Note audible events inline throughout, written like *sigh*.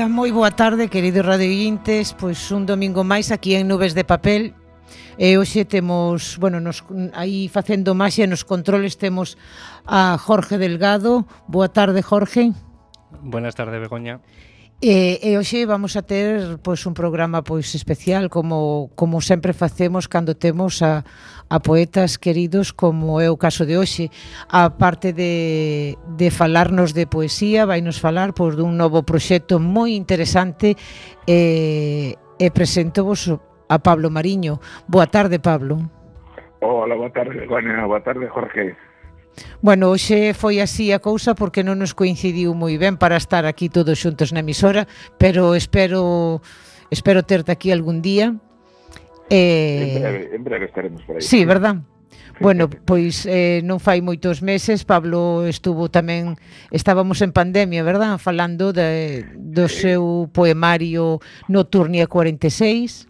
Ola, moi boa tarde, queridos radiointes. Pois un domingo máis aquí en Nubes de Papel. E hoxe temos, bueno, nos, aí facendo máxia nos controles temos a Jorge Delgado. Boa tarde, Jorge. Buenas tardes, Begoña. E, e hoxe vamos a ter pois un programa pois especial como como sempre facemos cando temos a a poetas queridos como é o caso de hoxe. A parte de de falarnos de poesía, vainos falar pois dun novo proxecto moi interesante e e presento vos a Pablo Mariño. Boa tarde, Pablo. Hola, boa tarde, Juana. Boa tarde, Jorge. Bueno, hoxe foi así a cousa porque non nos coincidiu moi ben para estar aquí todos xuntos na emisora, pero espero espero terte aquí algún día. Eh, en, breve, en breve estaremos por aí. Sí, verdad? Bueno, pois eh, non fai moitos meses Pablo estuvo tamén estábamos en pandemia, verdad? Falando de, do seu poemario Nocturnia 46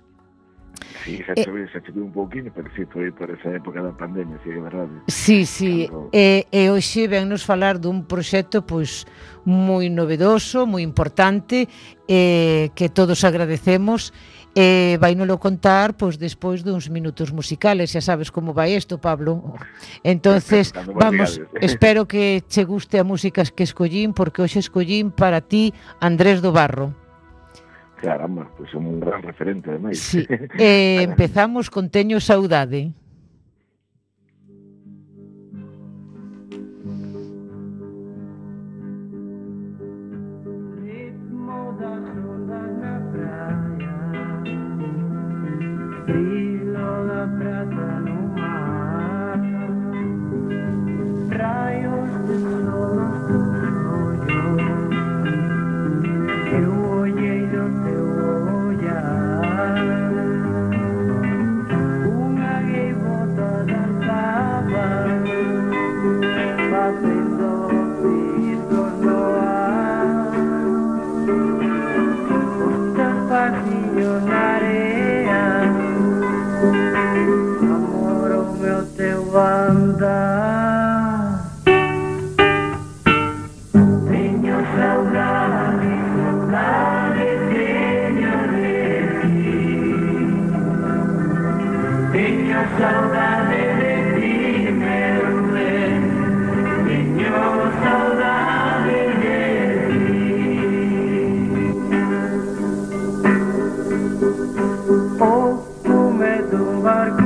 Sí, xa eh, xa chegou un pouquinho, pero sí, foi por esa época da pandemia, sí, é verdade. Sí, sí, Cando... e, e hoxe vennos falar dun proxecto pois moi novedoso, moi importante, eh, que todos agradecemos, e eh, vai nolo contar pois despois duns minutos musicales, xa sabes como vai isto, Pablo. Entonces, *laughs* vamos, *laughs* espero que che guste a músicas que escollín porque hoxe escollín para ti Andrés do Barro. Caramba, pues un gran referente, ademais. Sí. *laughs* Eh, empezamos con Teño Saudade. embargo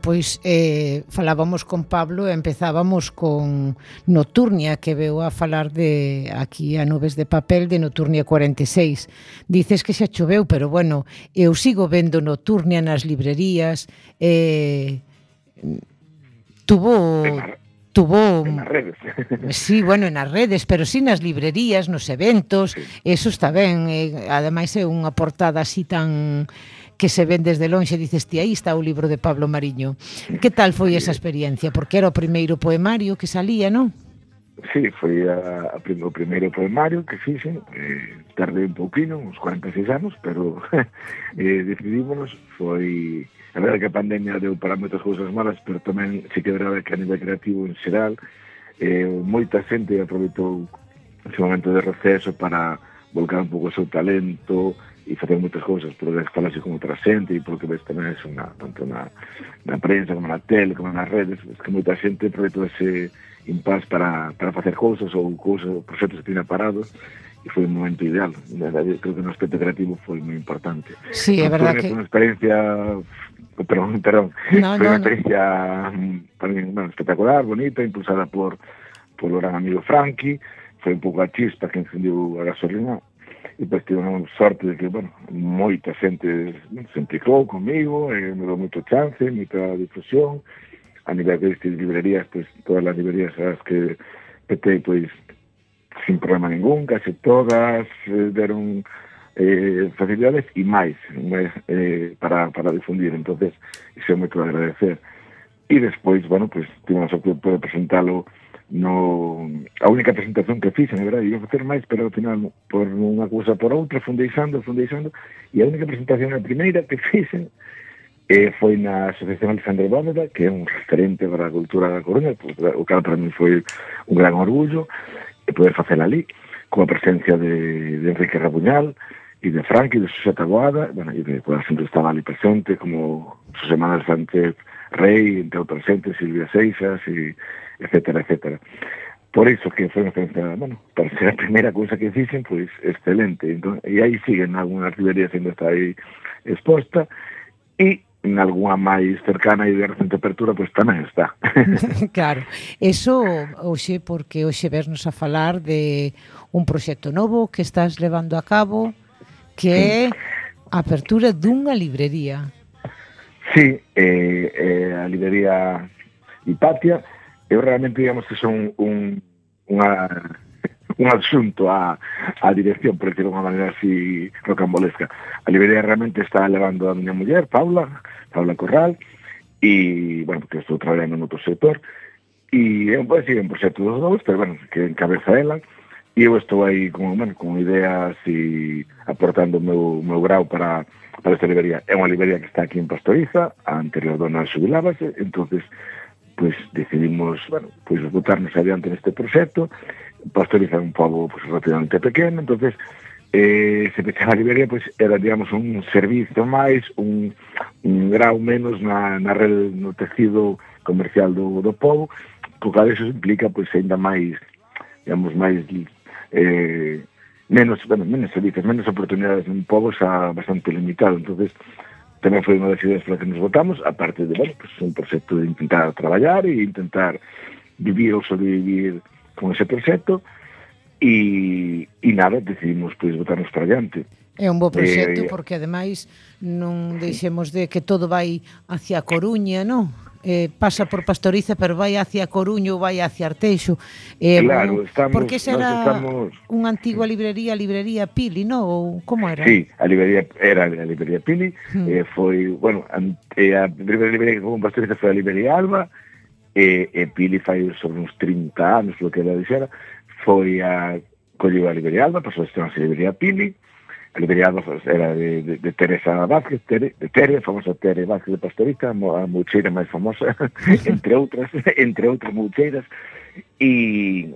pois eh, falábamos con Pablo e empezábamos con Noturnia, que veu a falar de aquí a Nubes de Papel de Noturnia 46. Dices que xa choveu, pero bueno, eu sigo vendo Noturnia nas librerías, eh, tuvo... Tuvo... En as redes. *laughs* Sí, bueno, en as redes, pero sí nas librerías, nos eventos, sí. eso está ben. Eh, ademais é unha portada así tan que se ven desde lonxe, dices ti, aí está o libro de Pablo Mariño. Que tal foi esa experiencia? Porque era o primeiro poemario que salía, non? Sí, foi a, a, o primeiro poemario que fixen, eh, tardei un pouquinho, uns 46 anos, pero *laughs* eh, decidímonos, foi... A verdade que a pandemia deu para moitas cousas malas, pero tamén se que verdade que a nivel creativo en xeral, eh, moita xente aproveitou ese momento de receso para volcar un pouco o seu talento, e facer moitas cousas por falarse con outra xente e porque ves tamén eso na, tanto na, na prensa como na tele como nas redes es que moita xente aproveitou ese impás para, para facer cousas ou cousas, proxectos que tiña parados e foi un momento ideal. Creo que no aspecto creativo foi moi importante. Sí, é verdad que... Foi unha experiencia... Perdón, perdón. No, foi no, unha experiencia no. tamén, bueno, espectacular, bonita, impulsada por, por o gran amigo Frankie. Foi un pouco a chispa que encendiu a gasolina depois tivemos sorte de que, bueno, moita xente se implicou comigo, e eh, me dou moito chance, moita difusión, a nivel de estas librerías, pois, todas as librerías as que petei, pois, sin problema ningún, case todas eh, deron eh, facilidades e máis eh, para, para difundir, entonces iso é moito agradecer. E despois, bueno, pois, tivemos a poder presentalo no a única presentación que fixen, é verdade, iba facer máis, pero ao final por unha cousa por outra, fundeixando, fundeixando, e a única presentación a primeira que fixen eh, foi na Asociación Alexandre Bóveda, que é un referente para a cultura da Coruña, pois, o cal para mí foi un gran orgullo, e poder facela ali, coa presencia de, de Enrique Rabuñal, e de Frank e de Xosé Taboada, bueno, e de, pues, sempre estaba ali presente, como Xosé Manuel Sánchez Rey, entre outras xentes, Silvia Seixas, e, etcétera, etcétera. Por iso que foi unha experiencia, bueno, para ser a primeira cousa que dicen, pois, excelente. Entón, e aí siguen algunhas librerías ainda está aí exposta, e en algunha máis cercana e de recente apertura, pois tamén está. *laughs* *laughs* claro, eso hoxe, porque hoxe vernos a falar de un proxecto novo que estás levando a cabo, que é a apertura dunha librería. Sí, eh, eh, a librería Hipatia. Eu realmente, digamos, que son un, unha, un asunto á, á dirección, por decirlo de unha maneira así rocambolesca. A librería realmente está levando a miña muller, Paula, Paula Corral, e, bueno, que estou traballando en outro sector, e é un, pues, sí, un proxecto dos dous, pero, bueno, que encabeza ela, e e eu estou aí con, bueno, con ideas e aportando o meu, meu grau para, para esta librería. É unha librería que está aquí en Pastoriza, a anterior dona xubilábase, entonces pues, decidimos bueno, pues, botarnos adiante neste proxecto. Pastoriza é un pobo pues, relativamente pequeno, entonces eh, se pechaba a librería, pois pues, era, digamos, un servizo máis, un, un grau menos na, na red, no tecido comercial do, do povo, co cal eso implica, pois, pues, ainda máis, digamos, máis eh, menos, bueno, menos servizos, menos oportunidades un pobo xa bastante limitado. entonces tamén foi unha das ideas para que nos votamos, aparte de, bueno, pues, un proxecto de intentar traballar e intentar vivir ou sobrevivir con ese proxecto, e, e nada, decidimos pois, votarnos para adiante. É un bo proxecto eh, porque ademais non deixemos de que todo vai hacia Coruña, non? eh, pasa por Pastoriza, pero vai hacia Coruño ou vai hacia Arteixo. Eh, claro, estamos... Porque será estamos... unha antigua librería, librería Pili, non? Ou como era? Sí, a librería era a librería Pili, hmm. eh, foi, bueno, ante, eh, a primeira librería que foi Pastoriza foi a librería Alba, e, e Pili fai sobre uns 30 anos, lo que ela dixera, foi a colleu a librería Alba, pasou a ser a librería Pili, liderada era de, de, de Teresa Vázquez, Tere, de Tere, a famosa Tere Vázquez de Pastorica, a mucheira máis famosa, *laughs* entre outras, *laughs* entre outras mucheiras, e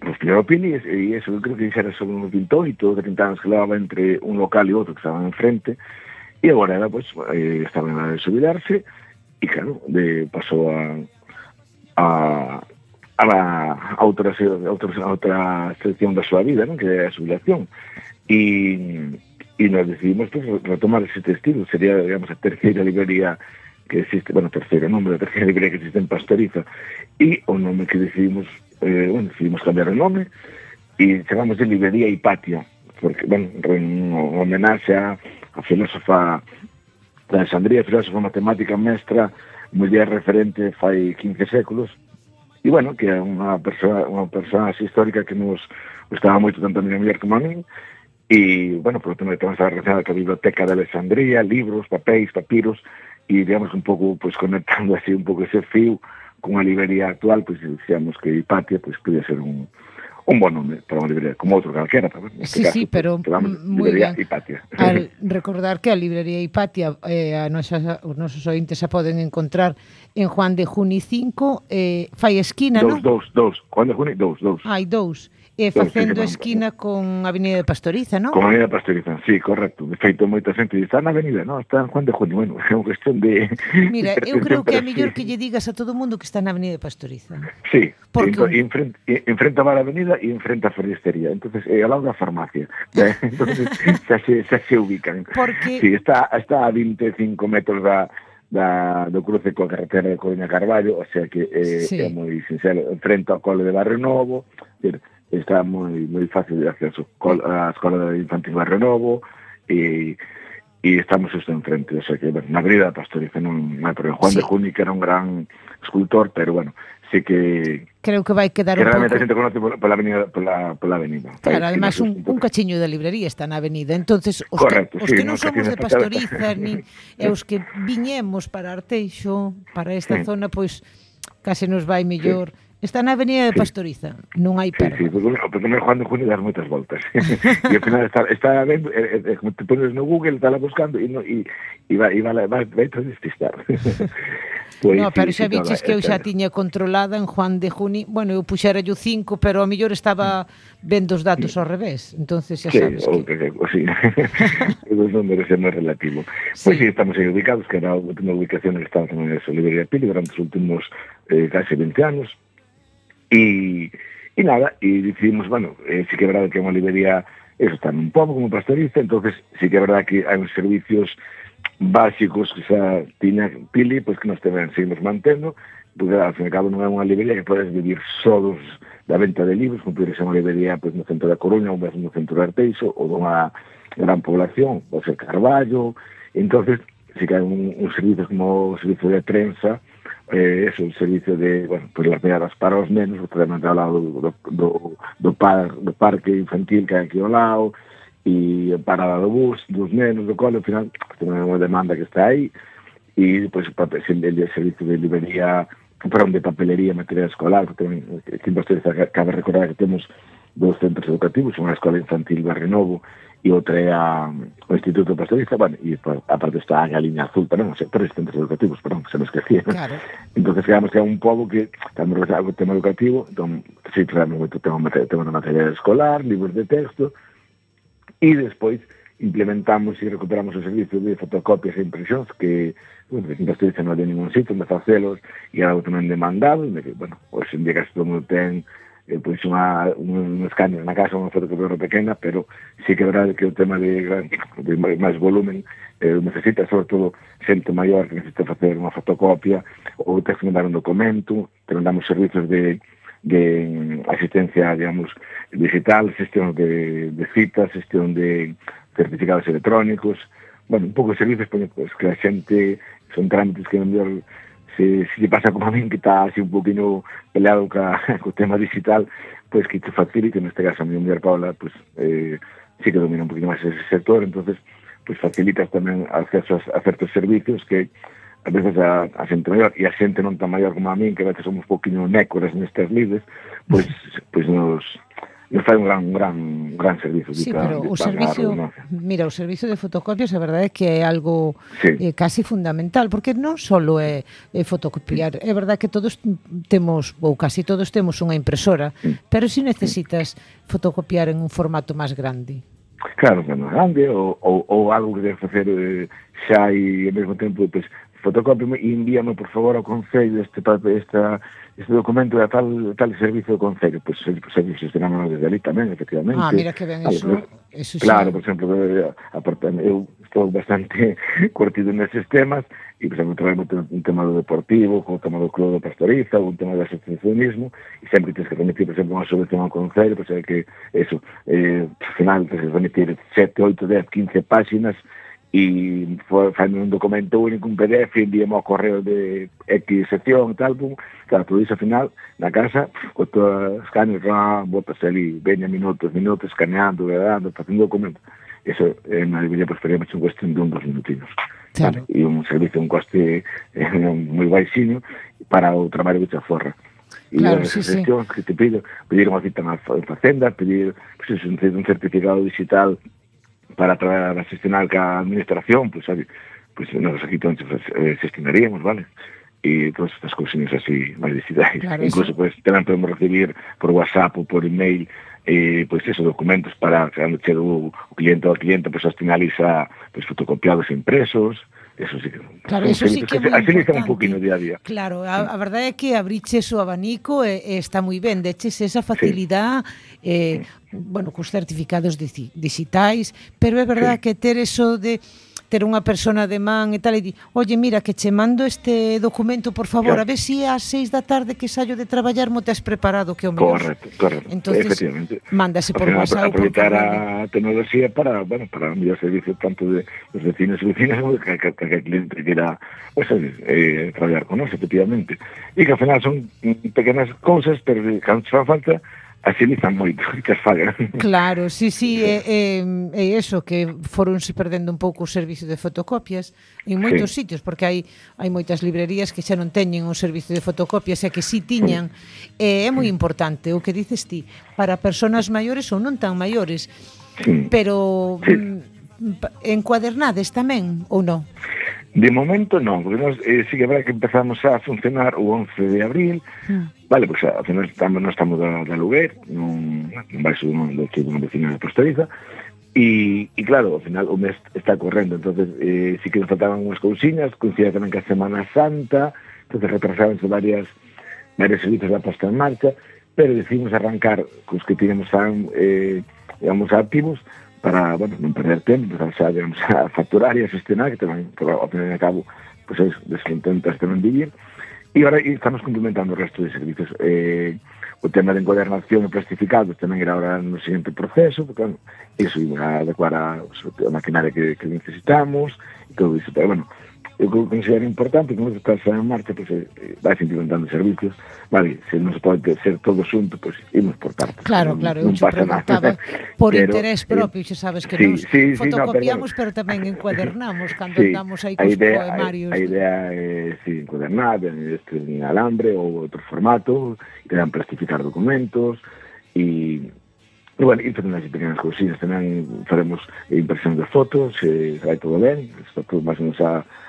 pues primeiro pili, e eso, eu creo que era sobre un 28, 30 anos que levaba entre un local e outro que estaban enfrente, e agora era, pues, eh, estaba la de subidarse, e claro, de, pasou a, a, a, a outra, a outra, a outra sección da súa vida, non? que é a subilación e, e nos decidimos pues, retomar ese estilo, sería, digamos, a terceira librería que existe, bueno, terceiro nome da terceira *laughs* librería que existe en Pastoriza. E o nome que decidimos, eh, bueno, decidimos cambiar o nome e chamamos de librería Hipatia porque, bueno, en homenaxe a, a filósofa da Alexandría, filósofa matemática mestra, muller referente fai 15 séculos. E, bueno, que é unha persoa, unha persoa histórica que nos gustaba moito tanto a miña muller como a mí, E, bueno, por tanto, estamos relacionada con a Biblioteca de Alexandria, libros, papéis, papiros, e, digamos un pouco, pues conectando así un pouco ese fío con a librería actual, pues, dicíamos que Hipatia pues, podía ser un, un bon nome para unha librería, como outro calquera tamén. Este sí, caso, sí, pero moi ben. Hipatia. Al *laughs* recordar que a librería Hipatia eh, a nosa, os nosos ointes a poden encontrar en Juan de Juni 5, eh, fai esquina, non? Dous, dous, dous. Juan de Juni, dous, dous. Hai dous. E facendo esquina con a Avenida de Pastoriza, non? Con a Avenida de Pastoriza, sí, correcto. De feito, moita xente está na avenida, non? Está en Juan de Junio. Bueno, *laughs* é unha cuestión de... *laughs* Mira, eu creo que é mellor que lle digas a todo mundo que está na Avenida de Pastoriza. Sí, Porque... enfrenta, enfrenta a avenida e enfrenta a Ferristería. Entonces, é ao lado da farmacia. *laughs* Eh, entonces, xa se, xa se ubican. Porque... Sí, está, está a 25 metros da, da, do cruce coa carretera de Coruña Carballo, o sea que é, sí. é moi sincero, enfrente ao cole de Barrio Novo, decir, está moi moi fácil de acceso a Escola Infantil Barrio Novo e e estamos isto enfrente, o sea que, bueno, na Brida Pastoriza non hai problema. Juan sí. de Juni que era un gran escultor, pero bueno, sí que creo que vai quedar que un realmente a xente conoce pola, avenida pola, pola avenida. Claro, Aí, ademais un, un cachiño da librería está na avenida. Entonces, os Correcto, que, os sí, que non somos de Pastoriza *laughs* nin e os que viñemos para Arteixo, para esta sí. zona, pois case nos vai mellor. Sí Está na Avenida de Pastoriza, sí. non hai perda. Sí, sí, porque, porque me Juan de Junio das moitas voltas. *laughs* e ao final está, está vendo, eh, eh, te pones no Google, está la buscando e, no, e, e va, e va, va, va a despistar. *laughs* Pois, no, pero xa viches que eu xa tiña controlada en Juan de Juni, bueno, eu puxera yo 5, pero a mellor estaba vendo os datos ao revés, entonces xa sabes sí, que... que, que sí. os números é máis relativo. Pois sí. sí, estamos aí ubicados, que era a última ubicación que estamos en esa librería Pili durante os últimos eh, case 20 anos, E, e nada, e decidimos, bueno, eh, sí que é verdade que é unha librería, eso está nun pobo como pastorista, entonces sí que é verdade que hai uns servicios básicos que xa tiña Pili, pois que nos tamén seguimos mantendo, porque ao fin e cabo non é unha librería que podes vivir só dos, da venta de libros, como podes ser unha librería pois, no centro da Coruña, ou mesmo no centro de Arteixo, ou dunha gran población, pode ser Carballo, entonces, se que hai un, un servicio como o servicio de prensa, eh, eso, o servicio de, bueno, pues lapeadas para os nenos, o podemos ao lado do, do, do, par, do parque infantil que hai aquí ao lado, e parada do bus, dos nenos, do cole, ao final, ten unha demanda que está aí, e depois pues, o papel, servicio de librería, perdón, de papelería, material escolar, que tamén, que, que, que cabe recordar que temos dos centros educativos, unha escola infantil Barrenovo e outra é a, o Instituto Pastorista, bueno, e aparte está a Galiña Azul tamén, os sectores centros educativos, perdón, se me esquecía. Claro. *laughs* entón, quedamos que é un pobo que estamos relacionado co tema educativo, entón, sí, traemos moito tema, tema de material escolar, libros de texto, e despois implementamos e recuperamos o servicio de fotocopias e impresións que, bueno, que Pastorista non había ningún sitio onde facelos, e era algo tamén demandado, e, bueno, hoxe en día casi todo mundo ten eh, pois unha, unhas cañas na casa, unha fotocopiadora pequena, pero sí que verá que o tema de, gran, de máis volumen eh, necesita, sobre todo, xente maior que necesita facer unha fotocopia ou te que mandar un documento, te mandamos servizos de, de asistencia, digamos, digital, xestión de, de citas, xestión de certificados electrónicos, bueno, un pouco de servizos, pois, que a xente son trámites que non mellor se, se lle pasa como a min que está así un poquinho peleado ca, *laughs* co tema digital, pois pues, que te facilite, neste caso a mi muller Paula, pois pues, eh, sí que domina un poquinho máis ese sector, entonces pois pues, facilitas tamén acceso a, a certos servicios que a veces a, a xente maior e a xente non tan maior como a min, que a veces somos poquinho nécoras nestas lides, pois, pois nos, me fai un gran un gran un gran servizo sí, pero o servicio, una... mira, o servicio de fotocopias a verdade é que é algo sí. eh, casi fundamental, porque non só é, é fotocopiar, sí. é verdade que todos temos, ou casi todos temos unha impresora, sí. pero si necesitas sí. fotocopiar en un formato máis grande. Claro, que máis grande, ou, ou, ou algo que debes facer eh, xa e ao mesmo tempo, pues, fotocopio e envíame, por favor, ao Concello este, esta, este documento de tal, tal servicio do Concello. Pois pues, se aí gestionámonos desde ali tamén, efectivamente. Ah, mira que ben iso. Eso claro, sí. por exemplo, eh, eu estou bastante *laughs* curtido neses temas, e, por exemplo, traemos un tema do deportivo, con o tema do club do pastoriza, un tema do asociacionismo, e sempre tens que remitir, por exemplo, unha subvención ao Concello, pois é que, eso, eh, final, tens que remitir 7, 8, 10, 15 páxinas, e foi fazendo un documento único, un PDF, enviamos correo de X sección e tal, pum, claro, todo iso ao final, na casa, con todo escáner, ram, botas ali, veña minutos, minutos, escaneando, verdade, facendo documento. Eso en a unha pues, faríamos un cuestión de un dos minutinos. Claro. Vale? E un servicio, un coste eh, moi baixinho para o traballo que te aforra. E claro, as sí, sí. que te pido, pedir unha cita na facenda, pedir pues, un certificado digital para gestionar ca administración, pues, sabe, pues nos aquí todos eh, gestionaríamos, vale? e todas estas cousinhas así máis digitais. Claro, Incluso, eso. pues, tamén podemos recibir por WhatsApp ou por email eh, pois eso, documentos para cando chega o, o cliente pois ao cliente, pois as finaliza pois, fotocopiados impresos, Eso sí que Claro, eso sí que é moi un poquinho día a día. Claro, a, a verdade é que abriches o abanico e, e está moi ben, deches esa facilidade sí. eh, sí. bueno, cos certificados digitais, pero é verdade sí. que ter eso de ter unha persona de man e tal e di, "Oye, mira que che mando este documento, por favor, claro. a ver si ás 6 da tarde que saio de traballar mo tes preparado que o mellor." Correcto, correcto. Entonces, efectivamente. Mándase por WhatsApp aproveitar a tecnoloxía para, bueno, para un mellor servicio tanto de os vecinos e vecinas como que, que, que, que cliente queira, pues, eh, traballar con nós, efectivamente. E que ao final son pequenas cousas, pero que fan falta axilizan moito *laughs* que as fagan. Claro, sí, sí, é, é, é eso, que foronse perdendo un pouco o servicio de fotocopias en moitos sí. sitios, porque hai hai moitas librerías que xa non teñen o servicio de fotocopias, e que sí tiñan. E é moi importante o que dices ti, para persoas maiores ou non tan maiores, sí. pero sí. Mm, encuadernades tamén ou non? De momento non, porque nós eh, sí que habrá que empezamos a funcionar o 11 de abril, ah. Vale, pois ao final estamos, non estamos da, da Luguer, non, non vai ser un dos de unha vecina de Pastoriza, E, e claro, ao final o mes está correndo, entonces eh, si que nos faltaban unhas cousiñas, coincida tamén que a Semana Santa, entonces retrasábanse varias, varios servicios da posta en marcha, pero decidimos arrancar cos que tínhamos a, eh, digamos, activos para, bueno, non perder tempo, para, xa, digamos, a facturar e a sostenar, que tamén, que ao final e a cabo, pois pues, é, descontentas tamén vivir, de E agora estamos complementando o resto de servicios. Eh, o tema de encuadernación e plastificados tamén era ahora no seguinte proceso, porque, bueno, iso iba a adecuar a, a maquinaria que, que necesitamos, e todo iso. Pero, bueno, eu considero importante que non estás en marcha, pois pues, eh, vais implementando servicios, vale, se non se pode ser todo xunto, pois pues, imos por partes. Claro, non, claro, non pasa nada. *laughs* Por pero, interés eh, propio, eh, xa sabes que sí, nos sí, fotocopiamos, sí, no, pero, pero tamén encuadernamos *laughs* cando sí, andamos aí cos idea, poemarios. A, a idea é eh, sí, encuadernar, este, en alambre ou outro formato, que dan plastificar documentos, e E, bueno, e tamén as pequenas cousinas, tamén faremos impresión de fotos, se vai todo ben, está todo máis ou menos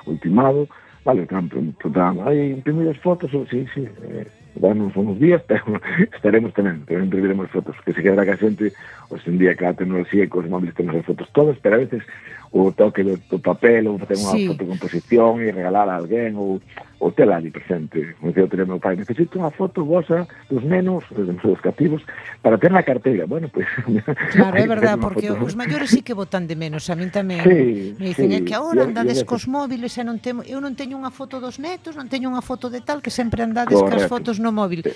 ultimado, vale, tanto, tanto, aí imprimir as fotos, sí, sí, eh, danos uns días, pero estaremos tamén, tamén imprimiremos fotos, que se quedará que a xente, hoxe en día que a tecnoloxía e cos móviles temos as fotos todas, pero a veces o toque do, do papel ou facer unha sí. fotocomposición e regalar a alguén ou, ou tela ali presente. Como dicía o teu meu pai, necesito unha foto vosa dos nenos, dos museos cativos, para ter na carteira. Bueno, pois... Pues, *laughs* claro, é verdad, porque foto. os maiores sí que votan de menos, a min tamén. Sí, Me dicen, sí. é que agora andades cos móviles e non temo, eu non teño unha foto dos netos, non teño unha foto de tal, que sempre andades Correcto. cas fotos no móvil. Sí.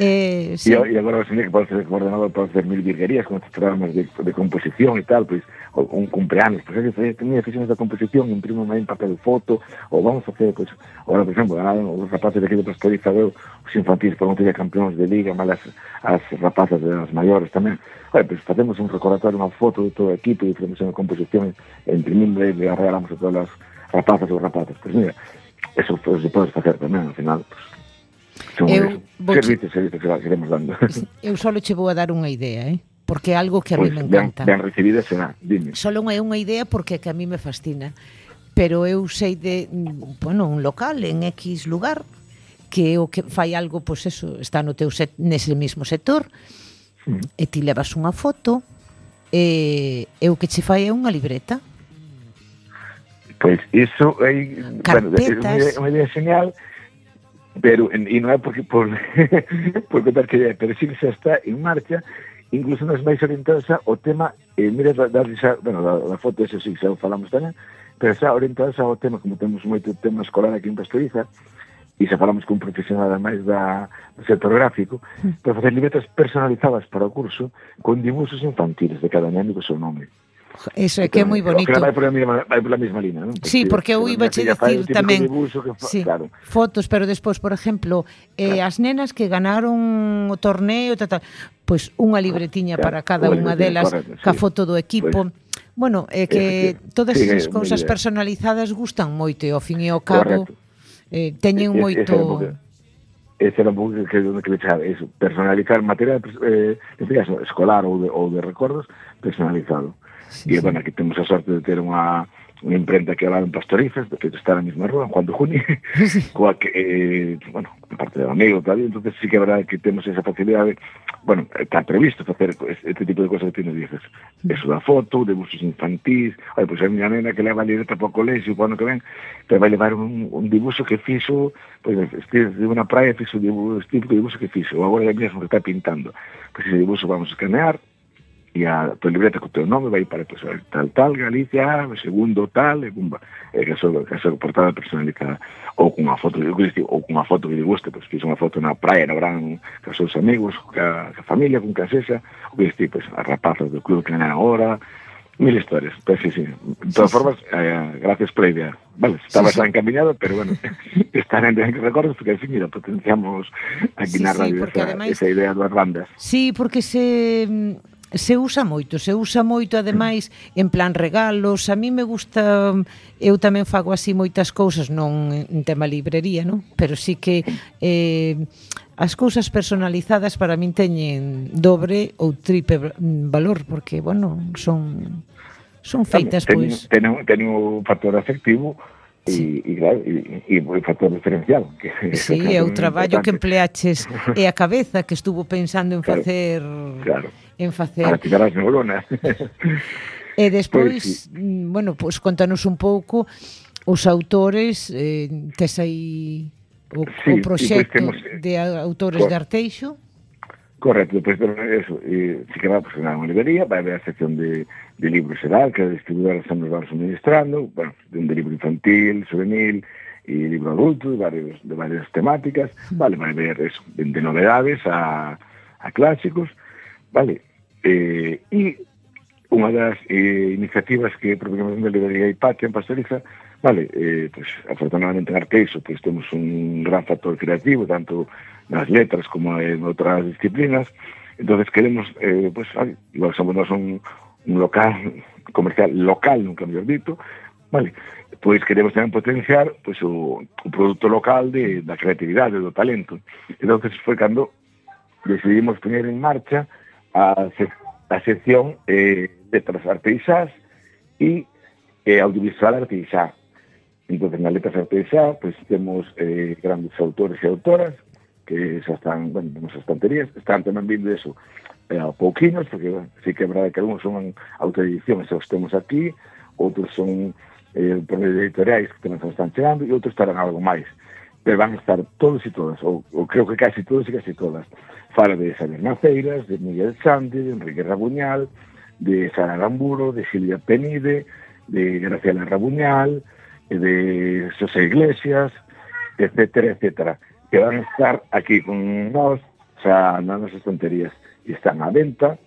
Eh, sí. E agora, señor, que pode ser coordenador para ser mil virguerías, como te de, de composición e tal, pois, pues, un cumpleaños, pois pues, é que mira, fixemos a composición, imprimo máis papel foto, ou vamos facer, pois, pues, ora, por exemplo, ganaron os rapaces de aquí de Pastoriza, veu, os infantis, por non campeóns de liga, malas as rapazas das maiores tamén, Oye, pois pues, facemos un recordatorio, unha foto de todo o equipo, e facemos unha composición, imprimimos e regalamos a todas as rapazas ou rapazas, pois mira, eso pues, se pode facer tamén, ao final, pois, pues, son eu, servicios, servicios que, que iremos dando. *laughs* Eu só che vou a dar unha idea, eh? porque é algo que a pues, mí pois, me encanta. Ben, ben recibida será, dime. Solo é unha idea porque que a mí me fascina, pero eu sei de, bueno, un local en X lugar que o que fai algo, pois eso, está no teu set, nese mesmo sector, mm. e ti levas unha foto, e, e o que che fai é unha libreta. Pois iso é, bueno, é unha idea genial, pero e non é porque por, *laughs* por contar que pero sí que xa está en marcha incluso nas máis orientadas ao tema, eh, mira, da, da, bueno, da, da foto, ese sí, xa falamos tamén, pero xa orientadas ao tema, como temos moito tema escolar aquí en Pastoriza, e xa falamos con un profesional máis da, do sector gráfico, mm. para facer libretas personalizadas para o curso con dibuxos infantiles de cada anémico seu nome. Eso é que é moi bonito. Que vai a mesma, vai pola mesma línea, non? Porque, sí, porque eu iba che dicir tamén que, sí, claro. fotos, pero despois, por exemplo, eh, claro. as nenas que ganaron o torneo, tal, tal, pois unha libretiña claro, para cada claro, unha delas, correcto, ca foto do equipo. Pues, bueno, é eh, que todas sí, esas cousas personalizadas gustan moito e ao fin e ao cabo eh, teñen moito... Ese era un pouco que, que, que le eso, personalizar material, eh, este caso, escolar ou de, ou de recordos, personalizado. Uh Sí, sí. bueno, aquí temos a sorte de ter unha, unha imprenta que en Pastorizas, de feito está na mesma rúa, Juan de Juni, sí. *laughs* coa que, eh, bueno, parte do amigo, tal, entonces sí que verdade que temos esa facilidade, bueno, está previsto facer este tipo de cosas que tienes dices, eso da foto, de busos infantís, ai, pois pues, a miña nena que leva a libreta para o colexio, ano que ven, te vai levar un, un dibuixo que fixo, pois, pues, de unha praia, fixo o tipo de dibuixo que fixo, agora é mesmo que está pintando, pois ese dibuixo vamos a escanear, e a tu libreta co teu nome vai para pues, tal, tal, Galicia, ah, segundo tal, e bumba, e que so, que so portada personalizada ou cunha foto, eu dicir, ou cunha foto que lle guste, pois fiz unha foto na praia, no gran, ca seus amigos, ca, ca familia, con casesa, o que dicir, pois, a rapazas do club que eran agora, mil historias, pois sí, sí. De todas sí, formas, sí. Eh, gracias pola idea. Vale, estaba sí, sí. encaminhado, pero bueno, *laughs* estar en recordos, porque, en fin, mira, potenciamos aquí sí, na radio sí, esa, además... esa idea das bandas. Sí, porque se mm, se usa moito, se usa moito ademais en plan regalos, a mí me gusta eu tamén fago así moitas cousas, non en tema librería, non? Pero sí que eh, as cousas personalizadas para min teñen dobre ou triple valor porque, bueno, son son feitas ten, pois. Ten, ten un factor afectivo Sí. E, claro, e, e o factor diferencial que *laughs* sí, é o traballo importante. que empleaches é a cabeza que estuvo pensando en claro, facer claro en facer. Para tirar as neuronas. *laughs* e despois, pues, sí. Mm, bueno, pois contanos un pouco os autores, eh, tes aí o, sí, o proxecto temos, eh, de autores de Arteixo. Correcto, depois pues, eso, eh, si que va a pues, pois, unha librería, vai haber a sección de, de libros xeral, que a distribuidora estamos vamos administrando, bueno, de libro infantil, juvenil, e libro adulto, de, varios, de varias temáticas, vale, vai haber eso, de, de novedades a, a clásicos, Vale. Eh, e unha das eh, iniciativas que a de librería Hipatia en Pastoriza, vale, eh, pues, afortunadamente en Arteixo pues, temos un gran factor creativo, tanto nas letras como eh, en outras disciplinas, entonces queremos, eh, pues, vale, somos nos un, un local comercial local, nunca mellor dito, vale, pois pues queremos tamén potenciar pois, pues, o, o produto local de, da creatividade, do talento. Entonces foi cando decidimos poner en marcha a, a sección eh, Letras Artesás e eh, Audiovisual Artesá. Entón, na Letras Artesá, pois pues, temos eh, grandes autores e autoras que xa están, bueno, nas estanterías, están tamén vindo eso eh, a pouquinos, porque bueno, sí que é verdade que algúns son autoedición, xa os temos aquí, outros son eh, por editoriais que tamén están chegando e outros estarán algo máis pero van a estar todos e todas, ou, ou creo que casi todos e casi todas. Fala de Xavier Maceiras, de Miguel Sande, de Enrique Rabuñal, de Sara Aramburo, de Silvia Penide, de Graciela Rabuñal, de José Iglesias, etcétera, etcétera, que van a estar aquí con nós, xa nas nosas tonterías, e están á venta,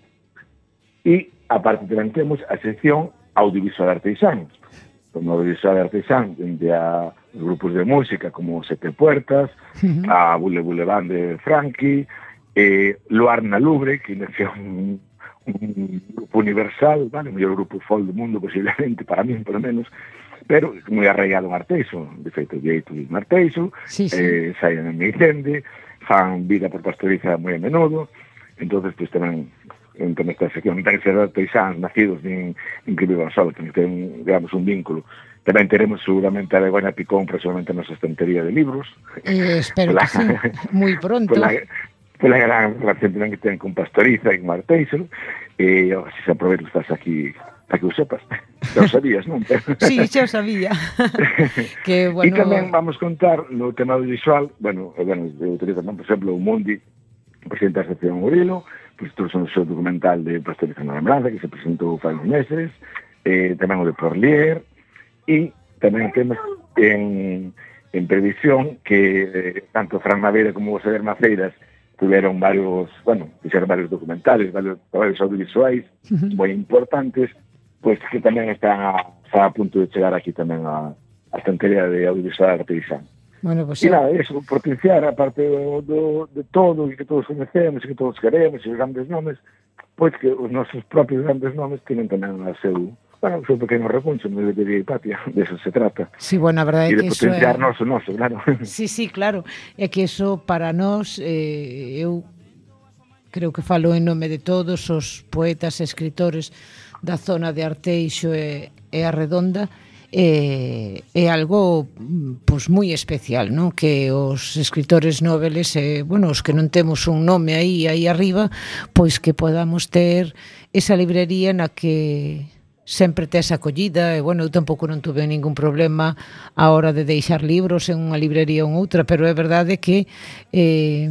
e aparte tamén temos a sección audiovisual artesán, Como audiovisual artesán, de a grupos de música como Sete Puertas, uh -huh. a Bule Bule Band de Frankie, eh, Luarna Lubre, que inició un, un grupo universal, vale, o mellor grupo folk do mundo posiblemente, para mí, lo menos, pero moi arraigado en Arteixo, de feito, de en Arteixo, sí, sí. eh, saen en Meitende, fan vida por pastoriza moi a menudo, entonces pues, tamén en esta sección, entón, que ser arteixans nacidos nin, nin que vivan só, que ten, digamos, un vínculo Tamén teremos seguramente a Begoña Picón próximamente a nosa estantería de libros. Eh, espero pola, que sí, moi pronto. Pola, pola gran relación que ten con Pastoriza e con Arteixo, E, eh, oh, se aproveito estás aquí para que o sepas. Xa o sabías, non? *laughs* sí, xa o sabía. *laughs* que, bueno... E tamén vamos contar no tema do visual, bueno, bueno, eu utilizo, por exemplo, o Mundi, presidente da sección Murilo, pois pues, trouxe un seu documental de Pastoriza na Lembranza, que se presentou fai uns meses, eh, tamén o de Porlier, e tamén temos en, en previsión que eh, tanto Fran Navera como José Maceiras tiveron varios, bueno, fixeron varios documentales, varios traballos audiovisuais uh -huh. moi importantes, pois pues, que tamén están a, está a punto de chegar aquí tamén a, a estantería de audiovisual artesán. Bueno, pues, e nada, eso, potenciar a parte do, do, de todo e que todos conhecemos e que todos queremos e os grandes nomes, pois que os nosos propios grandes nomes tienen tamén a seu, Bueno, son pequenos recunchos, me diría Hipatia, *laughs* de eso se trata. Sí, bueno, a verdade é que iso é... potenciarnos eh, o noso, claro. *laughs* Sí, sí, claro. É que iso para nós, eh, eu creo que falo en nome de todos os poetas e escritores da zona de Arteixo e, e Arredonda, é, eh, é algo pois moi especial, non? Que os escritores noveles e, eh, bueno, os que non temos un nome aí aí arriba, pois que podamos ter esa librería na que sempre tes acollida e bueno, eu tampouco non tuve ningún problema a hora de deixar libros en unha librería ou en outra, pero é verdade que eh,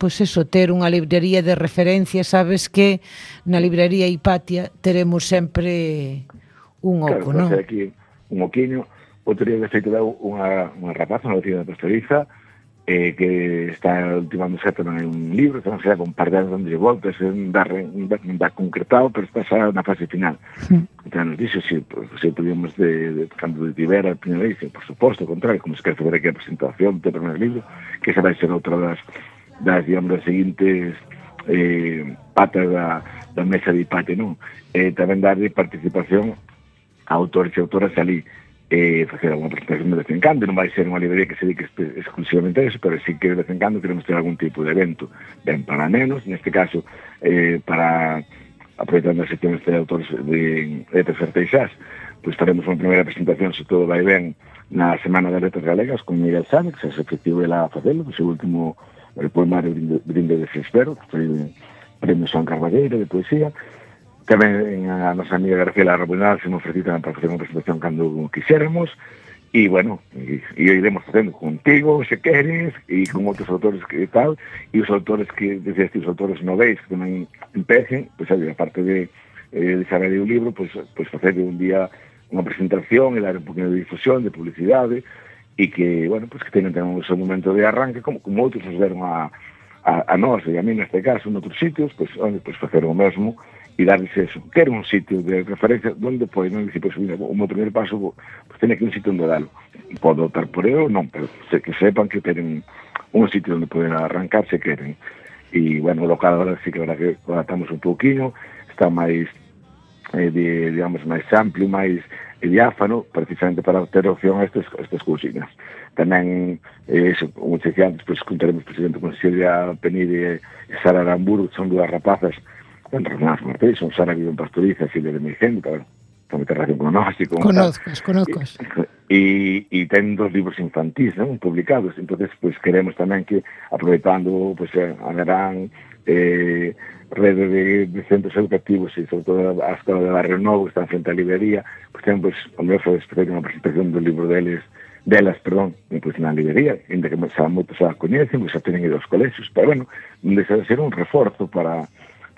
pois eso, ter unha librería de referencia, sabes que na librería Hipatia teremos sempre un oco, claro, non? Aquí un oquiño, outro día de feito deu unha, unha rapaza, unha vecina de pastoriza, eh, que está ultimando xa en un libro, están xa con de onde lle voltas, da, dá, dá concretado, pero está xa na fase final. Sí. Entón, nos dixo se, se podíamos de, de, cando de Tibera, a primeira vez, por suposto, contrario, como se quer saber aquí a presentación do primeiro libro, que xa vai ser outra das, das digamos, das seguintes eh, patas da, da mesa de empate, non? Eh, tamén darlle participación a autores e autoras ali eh, facer alguna presentación de vez en cando, non vai ser unha librería que se dedique exclusivamente a eso, pero sí que de vez en cando queremos ter algún tipo de evento, ben para nenos, neste caso, eh, para aproveitando a sección este de autores de, de tercer teixas, pois faremos unha primeira presentación, se todo vai ben, na Semana das Letras Galegas con Miguel Sánex, se efectivo ela facelo, o seu último el poemario Brinde, Brinde de Cespero, que foi premio San Carballeiro de poesía, Tamén a nosa amiga Graciela Rabunal se nos ofrecí tamén para facer unha presentación cando quixéramos, e bueno, e, e iremos facendo contigo, se queres, e con outros autores que tal, e os autores que, desde estes autores novéis que tamén empecen, pois, pues, a parte de, eh, de saber o libro, pois, pues, pois pues, facer un día unha presentación e dar un poquinho de difusión, de publicidade, e que, bueno, pois que tengan tamén o seu momento de arranque, como, como outros os deron a, a, a nós, e a mí neste caso, en outros sitios, pois, onde, pois facer o mesmo, e darles eso. Quero un sitio de referencia onde poden non dicir, pois, mira, o meu primeiro paso pues, ten que un sitio onde dalo. Podo optar por eu, non, pero se, que sepan que teñen un sitio onde poden arrancar se queren. E, bueno, o local agora sí que agora que adaptamos un pouquinho, está máis, eh, de, digamos, máis amplio, máis eh, diáfano, precisamente para ter opción a estas, estas cousinas. Tamén, eh, como te dicía antes, pues, contaremos precisamente con Silvia Penide e Sara Aramburu, son dúas rapazas en Renás, Marteix, son Sara vive en Pastoriza, filho de mi gente, claro, tamén ten relación Conozcas, conozcas. conozcos. E, e ten dos libros infantis non? publicados, entonces pues, queremos tamén que, aproveitando, pues, haberán eh, eh rede de, de centros educativos e sobre todo a Escola de Barrio Novo, que está frente á librería, pues, ten, pues, o meu foi unha presentación do libro deles, delas, perdón, pues, na librería, ainda que xa moitos xa coñecen, pues, xa tenen ido aos colegios, pero bueno, deixa de ser un reforzo para,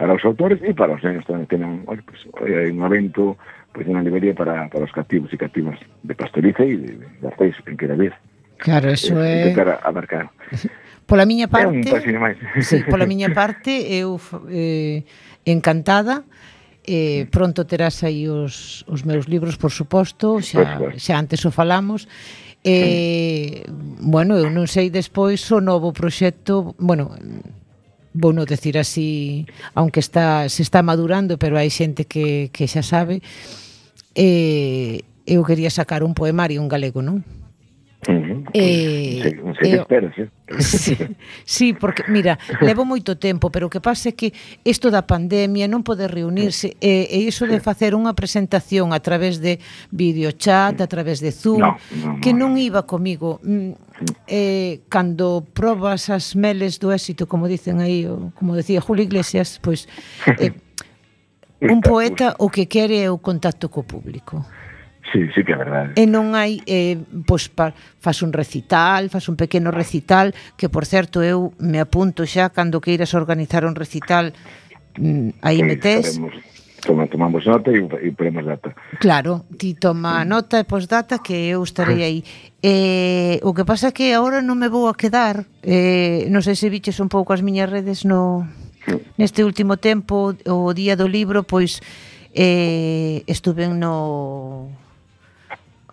para os autores e para os nenos tamén tenan oi, pues, hai un evento pues, pois, unha librería para, para os cativos e cativas de Pastoriza e de, de Arteis en que vez claro, eso é... Eh, intentar abarcar. *laughs* Pola miña parte, é *laughs* sí, pola miña parte eu eh, encantada. Eh, pronto terás aí os, os meus libros, por suposto, xa, xa antes o falamos. Eh, bueno, eu non sei despois o novo proxecto, bueno, vou non decir así, aunque está se está madurando, pero hai xente que, que xa sabe, eh, eu quería sacar un poemario en galego, non? Uh -huh. Eh, se, se eh, espera, sí. sí, sí, porque, mira, levo moito tempo, pero o que pasa é que isto da pandemia, non poder reunirse, e, e iso de facer unha presentación a través de videochat, a través de Zoom, no, no, que non iba comigo. Mm, eh, cando probas as meles do éxito, como dicen aí, como decía Julio Iglesias, pois... Eh, *laughs* un poeta o que quere é o contacto co público. Sí, sí que é verdade. E non hai, eh, pois, pa, fas un recital, fas un pequeno recital, que, por certo, eu me apunto xa cando queiras organizar un recital, mm, aí sí, metes... Toma, tomamos nota e, e ponemos data. Claro, ti toma nota e pos data que eu estarei aí. Eh, o que pasa é que agora non me vou a quedar, eh, non sei se viches un pouco as miñas redes no neste último tempo, o día do libro, pois eh, estuve no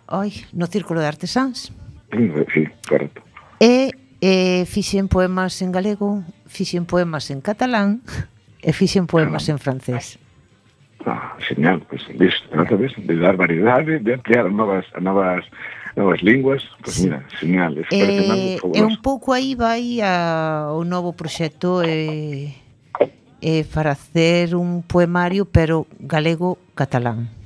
oi, no Círculo de Artesáns. Eh, sí, correcto. E eh, fixen poemas en galego, fixen poemas en catalán e fixen poemas ah. en francés. Ah, señal, pois, pues, outra vez, de dar variedade, de ampliar novas, novas, novas linguas, pois pues, mira, señal. Eh, e eh, un pouco aí vai a, o novo proxecto eh, eh, para hacer un poemario, pero galego-catalán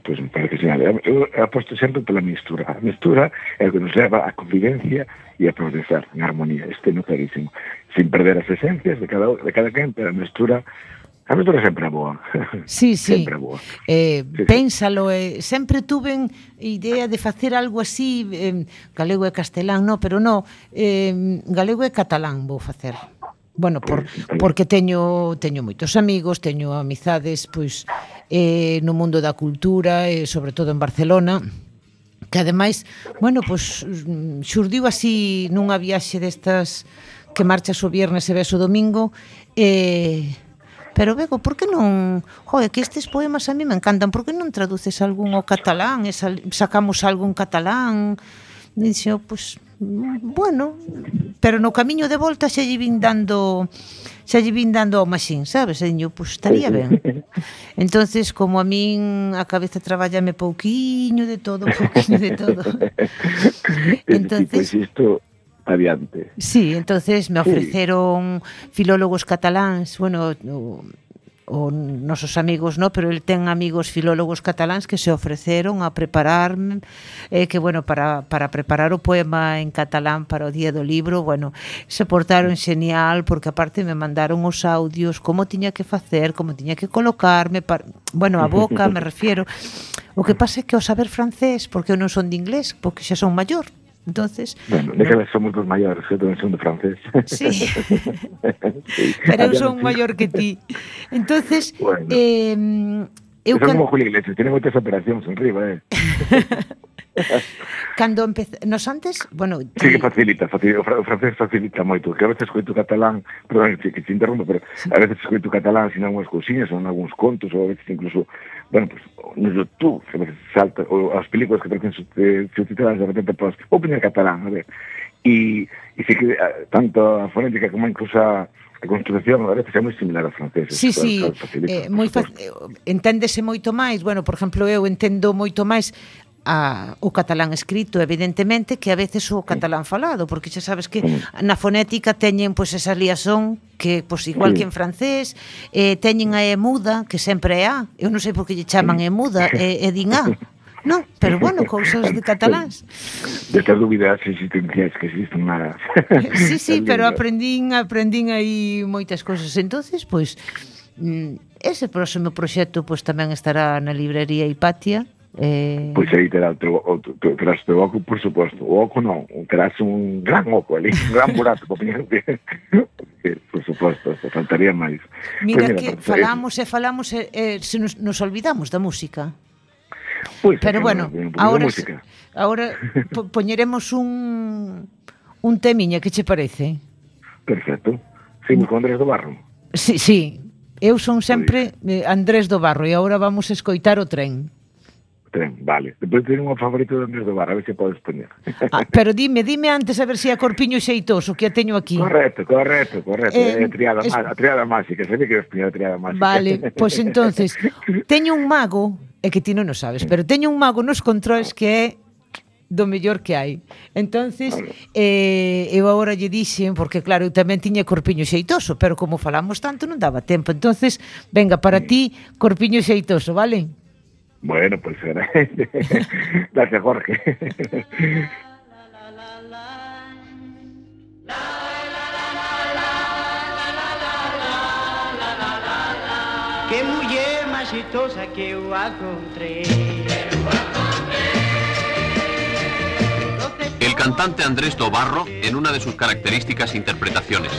pois me parece xeral. Eu aposto sempre pola mistura. A mistura é o que nos leva a convivencia e a progresar en armonía. Este no clarísimo. Sin perder as esencias de cada, de cada quen, pero a mistura A aventura sempre é boa. Sí, sí. Sempre boa. Eh, sí, pénsalo, eh, sempre tuven idea de facer algo así, eh, galego e castelán, no, pero no, eh, galego e catalán vou facer. Bueno, por, porque teño teño moitos amigos, teño amizades, pois eh, no mundo da cultura e sobre todo en Barcelona que ademais, bueno, pois xurdiu así nunha viaxe destas que marchas o viernes e ves o domingo e eh, Pero Bego, por que non... Joe, que estes poemas a mí me encantan, por que non traduces algún ao catalán? E sacamos algún catalán? E dixo, pois, pues, bueno, pero no camiño de volta xa lle vin dando xa lle vin dando ao machín, sabes? E diño, pois pues, estaría ben. entonces como a min a cabeza traballame pouquiño de todo, *laughs* pouquiño de todo. *laughs* entonces, pois isto adiante. Sí, entonces me ofreceron sí. filólogos cataláns, bueno, os nosos amigos, no, pero el ten amigos filólogos cataláns que se ofreceron a preparar eh, que bueno, para, para preparar o poema en catalán para o día do libro, bueno, se portaron genial porque aparte me mandaron os audios como tiña que facer, como tiña que colocarme, para, bueno, a boca me refiero. O que pasa é que o saber francés, porque eu non son de inglés, porque xa son maior, Entonces, bueno, de no... que somos dos maiores, eu tamén son de francés. Sí. sí. *laughs* *laughs* Pero eu son maior que ti. Entonces, bueno. eh, eu Eso can... como Julio Iglesias, tiene moitas operacións en riba, eh. *laughs* Cando empezou, nos antes, bueno, ti... Sí, que facilita, facilita, o francés facilita moito, que a veces coito catalán, perdón, que te interrompo, pero sí. a veces coito catalán sin algunhas cousiñas, ou algúns contos, ou a veces incluso bueno, pues no YouTube, que salta, ou as películas que traten subtituladas eh, de repente pues, o poñer catalán, a ver. E, e se que eh, tanto a fonética como incluso a a construcción a veces é moi similar ao francés. Sí, sí, claro, eh, moi fa... Eh, enténdese moito máis, bueno, por exemplo, eu entendo moito máis a, o catalán escrito, evidentemente, que a veces o catalán falado, porque xa sabes que na fonética teñen pois esa liazón que pois igual que en francés, eh, teñen a e muda, que sempre é a. Eu non sei por que lle chaman e muda, *laughs* e, e din a. Non, pero bueno, cousas de cataláns. De que dúbida existencias que existen unha... Eh, sí, sí, *laughs* pero aprendín, aprendín aí moitas cousas. entonces pois, mm, ese próximo proxecto pois tamén estará na librería Hipatia, Eh... Pois aí terá o teu, o, teu, terás teu oco, por suposto. O oco non, terás un gran oco ali, un gran burato para *laughs* poñer Por suposto, se faltaría máis. Pois mira, pues mira que eh, falamos e falamos e eh, se nos, nos olvidamos da música. Pois, Pero bueno, agora ahora, música. ahora *laughs* poñeremos un un temiña, que che parece? Perfecto. Seguimos con Andrés do Barro. Sí, sí. Eu son pois. sempre eh, Andrés do Barro e agora vamos escoitar o tren. Tren, vale. Depois ten unha favorito de Andrés do Bar, a ver se podes poñer. Ah, pero dime, dime antes a ver se si é Corpiño Xeitoso, que a teño aquí. Correcto, correcto, correcto. Eh, é a triada, es... a triada máxica, sabe que poñer a triada máxica. Vale, pois pues *laughs* entonces, teño un mago, é que ti non o sabes, pero teño un mago nos controles que é do mellor que hai. Entonces, eh, eu agora lle dixen, porque claro, eu tamén tiña corpiño xeitoso, pero como falamos tanto non daba tempo. Entonces, venga, para ti, corpiño xeitoso, vale? Bueno, pues *laughs* Gracias, Jorge. Que muller máis xitosa que eu encontré El cantante Andrés Dobarro en una de sus características interpretaciones.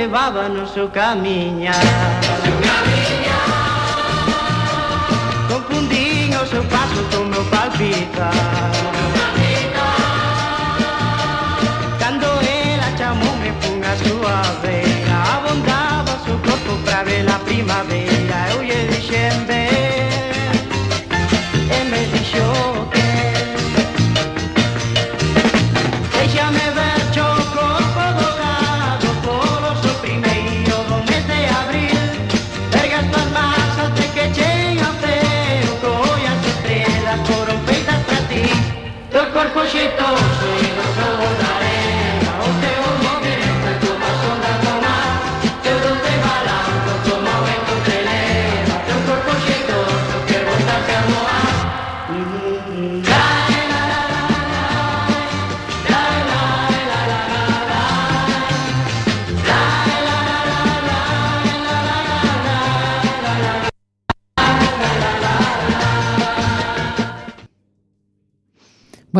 levaba no seu camiña. Confundín o seu paso con meu palpitar. Cando ela chamoume fun a súa vez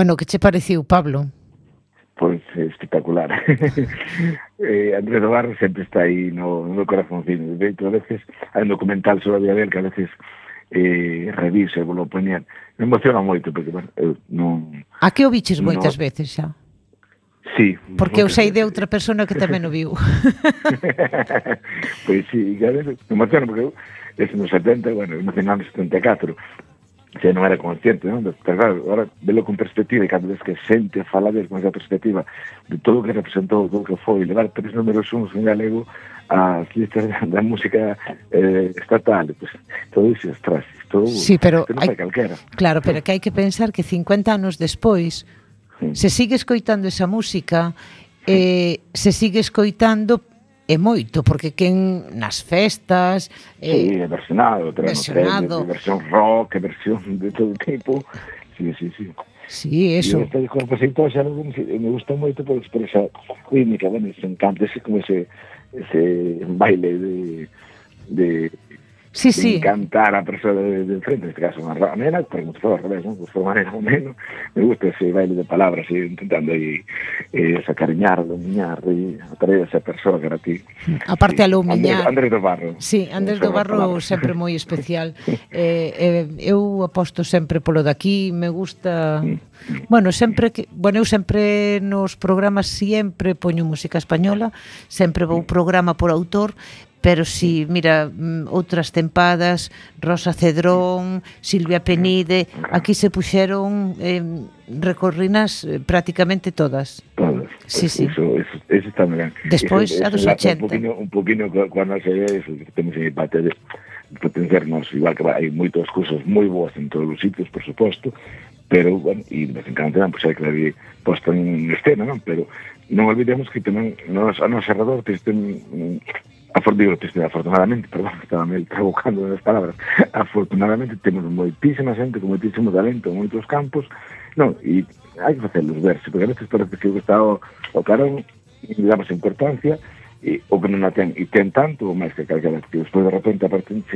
Bueno, que che pareciu, Pablo? Pois espectacular. *laughs* eh, Andrés Navarro sempre está aí no, no corazoncino. De hecho, a veces hai un documental sobre a vida Del que a veces eh, reviso e volo poñer. Me emociona moito, porque, bueno, eu non... A que o biches no... moitas veces xa? Sí. Porque eu sei de outra persona que tamén o viu. *laughs* *laughs* pois pues sí, a veces me emociona, porque eu, desde nos 70, bueno, eu nacional no 74, se non era consciente, non? Pero claro, agora velo con perspectiva e cada vez que xente fala dele con esa perspectiva de todo o que representou, todo o que foi levar tres números uns en galego ás listas da, da música eh, estatal, pues, todo iso, ostras, isto, sí, pero isto non hai, calquera. Claro, pero que hai que pensar que 50 anos despois sí. se sigue escoitando esa música eh, se sigue escoitando é moito, porque quen nas festas... Eh, sí, é versionado, traemos versionado. Trenes, versión rock, versión de todo tipo, sí, sí, sí. Sí, eso. E este compositor xa non, me gusta moito por expresa rítmica, bueno, se encanta ese, como ese, ese baile de, de sí, sí. encantar a persoa de, de frente, neste caso unha pero porque moito foi ao revés, non? Pues, manera ao menos, me gusta ese baile de palabras, e intentando aí eh, sacariñar, domiñar, e atraer esa persoa que era ti. A parte sí. alumiñar. Andrés, do Barro. Sí, Andrés do Barro sempre moi especial. *laughs* eh, eh, eu aposto sempre polo daqui, me gusta... Mm, mm. Bueno, sempre que, bueno, eu sempre nos programas sempre poño música española, sempre vou mm. programa por autor, pero si, mira, mm, outras tempadas, Rosa Cedrón, Silvia Penide, aquí se puxeron eh, recorrinas eh, prácticamente todas. Todas. Sí, sí. Eso, eso, eso está ben. Despois, eso, a dos 80. Un poquinho, un poquinho coa nosa idea, eso que temos en para de potenciarnos, igual que hai moitas cousas moi boas en todos os sitios, por suposto, pero, bueno, e de vez en cando tamén, pois, pues, hai que ali posta en escena, non? Pero non olvidemos que tamén nos, a nosa redor pois, tens digo, afortunadamente, perdón, estaba me trabucando nas palabras, afortunadamente temos moitísima xente con moitísimo talento en moitos campos, non, e hai que facelos verse, porque a veces parece que o que está o, o carón e damos importancia, e, o que non a ten, e ten tanto ou máis que calquera, que despois de repente aparecen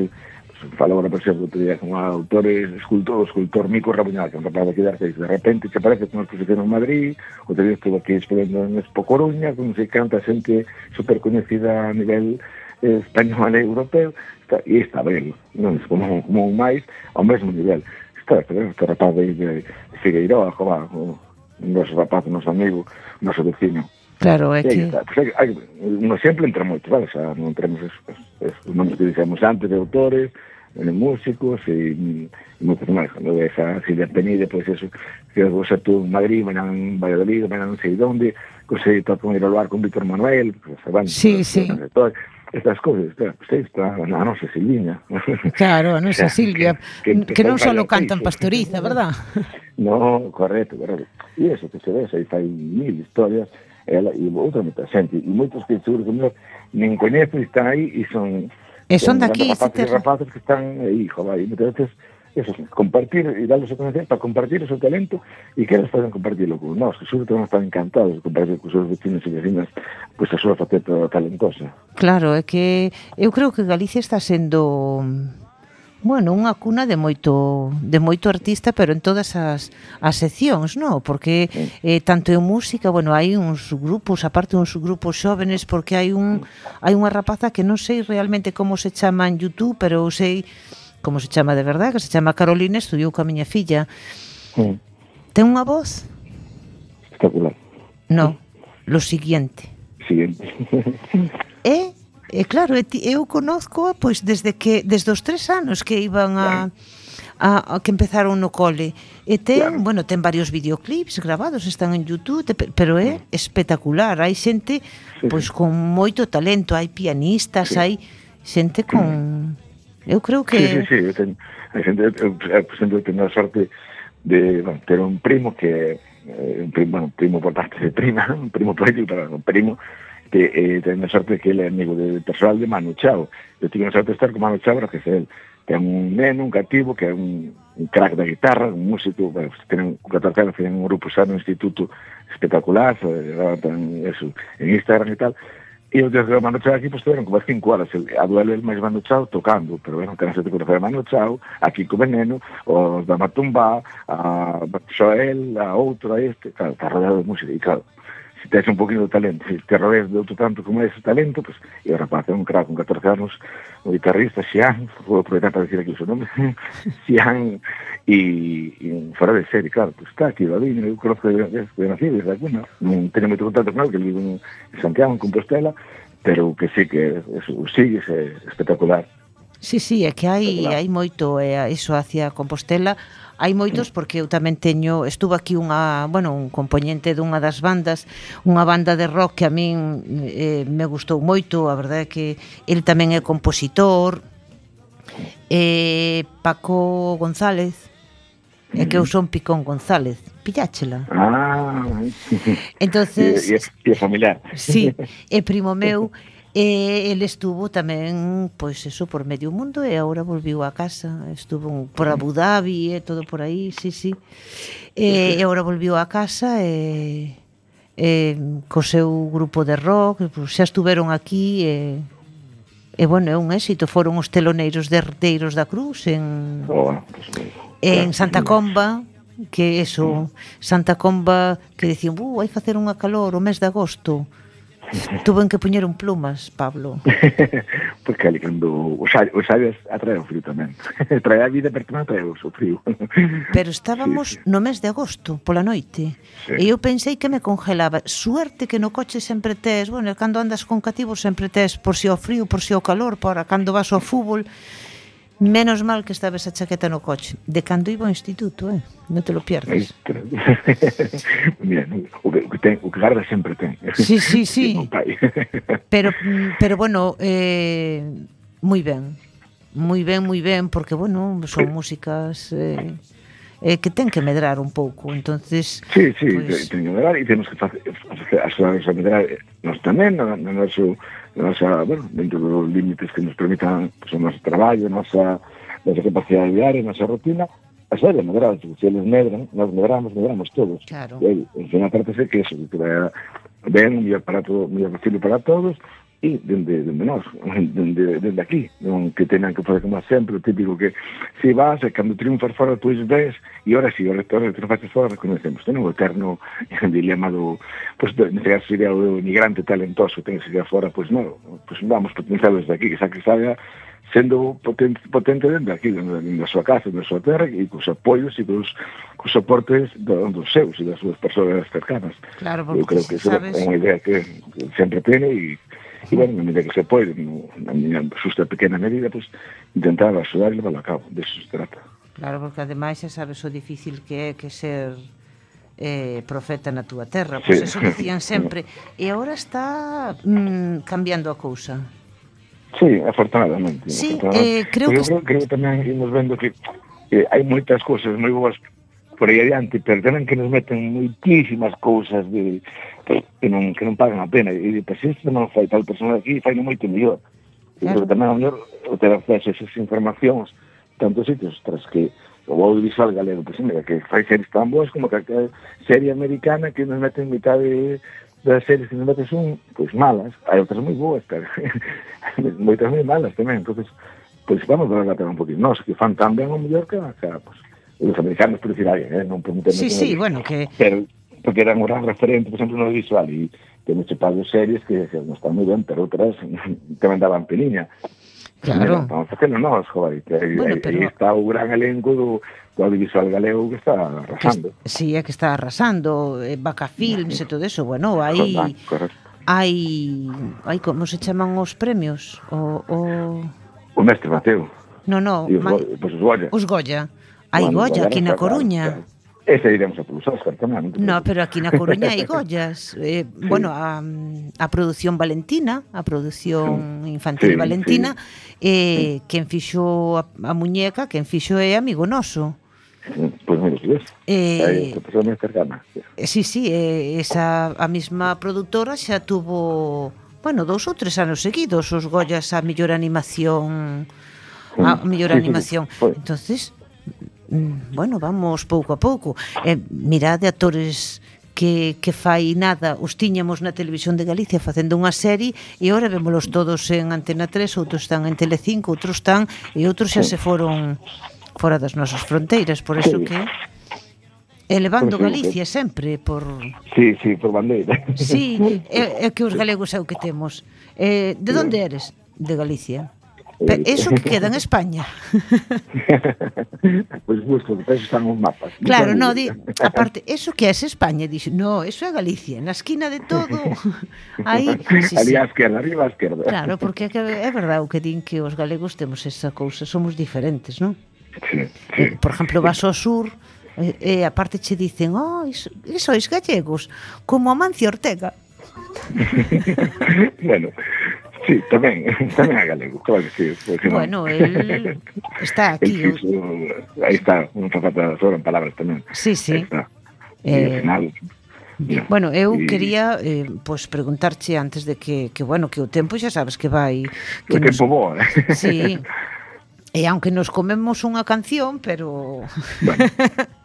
falaba na exemplo, do día con un autor escultor, o escultor Mico Rabuñal, que é un rapaz aquí de Arceis. De repente se parece con unha exposición en Madrid, o te estuvo aquí expoendo en Expo Coruña, con se canta xente super coñecida a nivel eh, español e europeo, está, e está ben, non, como, como un máis, ao mesmo nivel. Está, pero este rapaz de, de Figueiroa, jova, o noso rapaz, o noso amigo, o noso vecino, Claro, é que... Pues hai, hai un exemplo entre moitos, vale? Xa non entremos eso, es, os nomes que dixemos antes de autores, bueno, músicos e, e moitos máis. Cando ves a Silvia Penide, pois eso, que vos a en Madrid, mañan en Valladolid, mañan non sei onde, se tocan ir ao lugar con Víctor Manuel, pues, van, sí, sí. Todo, estas cousas, claro, pues, está a nosa Silviña. *laughs* Claro, a nosa Silvia, que, que, que, que non só cantan pastoriza, verdad? No, correcto, correcto. E eso, que se ves, aí fai mil historias, ela e outra moita xente, e moitos que seguro que non, nin coñece están aí e son E son daqui, rapaces, te... rapaces que están, eh, hijo, vai, entonces eso, compartir e darles a conocer para compartir o seu talento e que eles poden compartirlo con nós, que sobre todo están encantados de compartir con os seus vecinos e vecinas pois pues, a súa faceta talentosa. Claro, é que eu creo que Galicia está sendo bueno, unha cuna de moito de moito artista, pero en todas as as seccións, no, porque eh tanto en música, bueno, hai uns grupos, aparte uns grupos xóvenes porque hai un hai unha rapaza que non sei realmente como se chama en YouTube, pero sei como se chama de verdad, que se chama Carolina, estudiou coa miña filla. Sí. Ten unha voz espectacular. No, lo siguiente. Siguiente. *laughs* eh E claro, eu conozco pois desde que desde os tres anos que iban a a, a que empezaron no cole. E ten, claro. bueno, ten varios videoclips grabados, están en YouTube, pero é espectacular. Hai xente sí. pois con moito talento, hai pianistas, sí. hai xente con Eu creo que Sí, sí, sí, eu ten, a xente, eh, eu, por exemplo, teño a sorte de bueno, ter un primo que eh, un primo, bueno, primo por parte de prima, *laughs* un primo político, pero un primo Eh, que eh, tendo sorte que ele é amigo de personal de Manu Chao. Eu tive a sorte de estar con Manu Chao, que é el. Que é un neno, un cativo, que é un, un crack da guitarra, un músico, bueno, ten, 14 anos, ten un grupo xa no instituto espectacular, ten, eso, en Instagram e tal, E eu desde o Mano Chao aquí pues, tiveron como 5 horas a duelo el máis Manu Chao tocando, pero bueno, que non se te conocer a Manu Chao, aquí co Veneno, os da Matumbá, a Xoel, a outro, a este, claro, está rodeado de música, e claro, se tes un poquinho de talento, se te rodeas de outro tanto como ese talento, pues, e o rapaz é un crack con 14 anos, un guitarrista, Xian, vou aproveitar para decir aquí o seu nome, *laughs* Xian, e, e fora de serie, claro, pues, está aquí, la viña, eu conozco de, de, nací, desde aquí, non, non teño moito contacto con ele, que vivo en Santiago, en Compostela, pero que sí que eso, sigue, é espectacular. Sí, sí, é que hai, hai moito, eh, iso hacia Compostela, hai moitos porque eu tamén teño, estuvo aquí unha, bueno, un componente dunha das bandas, unha banda de rock que a min eh, me gustou moito, a verdade é que el tamén é compositor, eh, Paco González, é que eu son Picón González, pilláchela. Ah, entonces... E, e, e familiar. Sí, *laughs* é primo meu, E el estuvo tamén, pois eso, por medio mundo e agora volviu a casa. Estuvo por Abu Dhabi e todo por aí, sí, sí. E, e agora volviu a casa e, e co seu grupo de rock, xa estuveron aquí e E bueno, é un éxito, foron os teloneiros de Arteiros da Cruz en oh, en Santa Comba, que eso, mm. Santa Comba que dicían, "Uh, hai facer unha calor o mes de agosto." *laughs* Tuven que poñer un plumas, Pablo. *laughs* Pois Porque ali cando o sabes, o sabes atrae o frío tamén. *laughs* trae a vida, pero tamén atrae o frío. pero estábamos sí, sí. no mes de agosto, pola noite, sí. e eu pensei que me congelaba. Suerte que no coche sempre tes, bueno, cando andas con cativos sempre tes por si o frío, por si o calor, para cando vas ao fútbol, Menos mal que estaba esa chaqueta no coche. De cando iba ao instituto, eh? Non te lo pierdes. *laughs* Mira, o que, o que, ten, o que garda sempre ten. Sí, sí, *laughs* sí. *laughs* pero, pero bueno, eh, moi ben. Moi ben, moi ben, porque, bueno, son músicas... Eh, eh, que ten que medrar un pouco. Entonces, sí, sí, pues... ten que medrar e temos que facer as a medrar eh, nós tamén no, no noso nosa, bueno, dentro dos límites que nos permitan pues, o noso traballo, nosa, nosa capacidade diaria, nosa rutina, a serie medrar, se eles medran, nós medramos, medramos todos. Claro. E en fin, aparte que eso, que vai ben, un para todo, posible para todos, e dende, dende nós, *laughs* dende, dende aquí, non que tenan que fazer como sempre, o típico que se vas e cando triunfas fora tu ves e ora si, o rector ora triunfas fora reconocemos, ten o eterno *laughs* dilema do, pois, pues, neste caso sería o migrante talentoso, ten que ir fora, pois pues, non, pois pues, vamos potenciar desde aquí, que xa que salga sendo potente, potente dende aquí, da súa casa, da súa terra, e cos apoios e cos, cos soportes do, dos seus e das súas persoas cercanas. Claro, porque Eu creo que sabes... é unha idea que, que sempre tene e E, bueno, na medida que se pode, no, na miña xusta pequena medida, pues, intentar axudar e levarlo a cabo, de se trata. Claro, porque ademais xa sabes o difícil que é que ser eh, profeta na túa terra, pois sí. eso dicían *laughs* sempre. e agora está mm, cambiando a cousa. Sí, afortunadamente. Sí, afortunadamente. Eh, creo, que... creo, creo que tamén imos vendo que eh, hai moitas cousas moi boas por aí adiante, pero tamén que nos meten moitísimas cousas de, que, non, que non pagan a pena. E de, pues, isto non fai tal persona aquí, fai non moito mellor. Claro. Pero tamén, a mellor, o ter acceso a esas informacións tantos sitios, tras que o audiovisual galego, pues, mira, que fai series tan boas como que a serie americana que nos meten mitad de, das series que nos meten son, pois, pues, malas. Hai outras moi boas, pero *laughs* moitas moi malas tamén. entonces pois pues, vamos a ver la pena un poquinho. Nos, que fan tan ben o mellor que, que pues, os americanos por decir eh? non preguntemos sí, sí, bueno, que... Pero, porque eran un gran referente, por exemplo, no visual, e temos chupado series que, que non están moi ben, pero outras tamén daban peliña. Claro. Estamos a facelo nós, joder, que bueno, pero... aí está o gran elenco do, do audiovisual galego que está arrasando. Que, sí, é que está arrasando, eh, Baca Films e todo eso, bueno, aí... Correcto. Hai, hai como se chaman os premios? O, o... o mestre Mateo. No, no, Os, ma... pues os Goya. Os Goya. Hai bueno, aquí na Coruña. Ese iremos a polos Óscar, tamén. No, pero aquí na Coruña hai *laughs* gollas. Eh, sí. Bueno, a, a produción valentina, a produción infantil sí, valentina, sí. eh, sí. quen fixo a, a muñeca, quen fixo é amigo noso. Pois pues mira, si ves, eh, a máis cercana. Eh, sí, sí, eh, esa, a mesma produtora xa tuvo, bueno, dous ou tres anos seguidos os Goyas a mellor animación, a ah, mellor sí, sí, animación. Sí, sí. Entonces, Mm, bueno, vamos pouco a pouco. Eh, mirade actores que, que fai nada os tiñamos na televisión de Galicia facendo unha serie e ora vémolos todos en Antena 3, outros están en Telecinco, outros están e outros xa se foron fora das nosas fronteiras, por eso que elevando Galicia sempre por Sí, sí, por bandeira. Sí, *laughs* é, é que os galegos é o que temos. Eh, de onde eres? De Galicia. Pero eso que queda en España. pois *laughs* pues busco, eso están os mapas. *laughs* Claro, no, di, aparte, eso que es España, dixo, no, eso é Galicia, na esquina de todo. *laughs* Aí, sí, Ali sí. esquerda, arriba a esquerda. Claro, porque é, que, é verdade o que din que os galegos temos esa cousa, somos diferentes, non? Sí, sí. Eh, por exemplo, vas ao sur, e, e aparte che dicen, oh, iso, sois gallegos, como Amancio Ortega. bueno, Sí, tamén, tamén a galego, claro que sí. Porque bueno, non. el está *laughs* aquí. El fixo, aí está, non fa falta solo en palabras tamén. Sí, sí. Está. Eh, e, final, yeah. Bueno, eu quería eh, pois pues, preguntarche antes de que, que bueno, que o tempo xa sabes que vai que o nos... tempo boa, Eh? Sí. *laughs* E aunque nos comemos unha canción, pero... Bueno,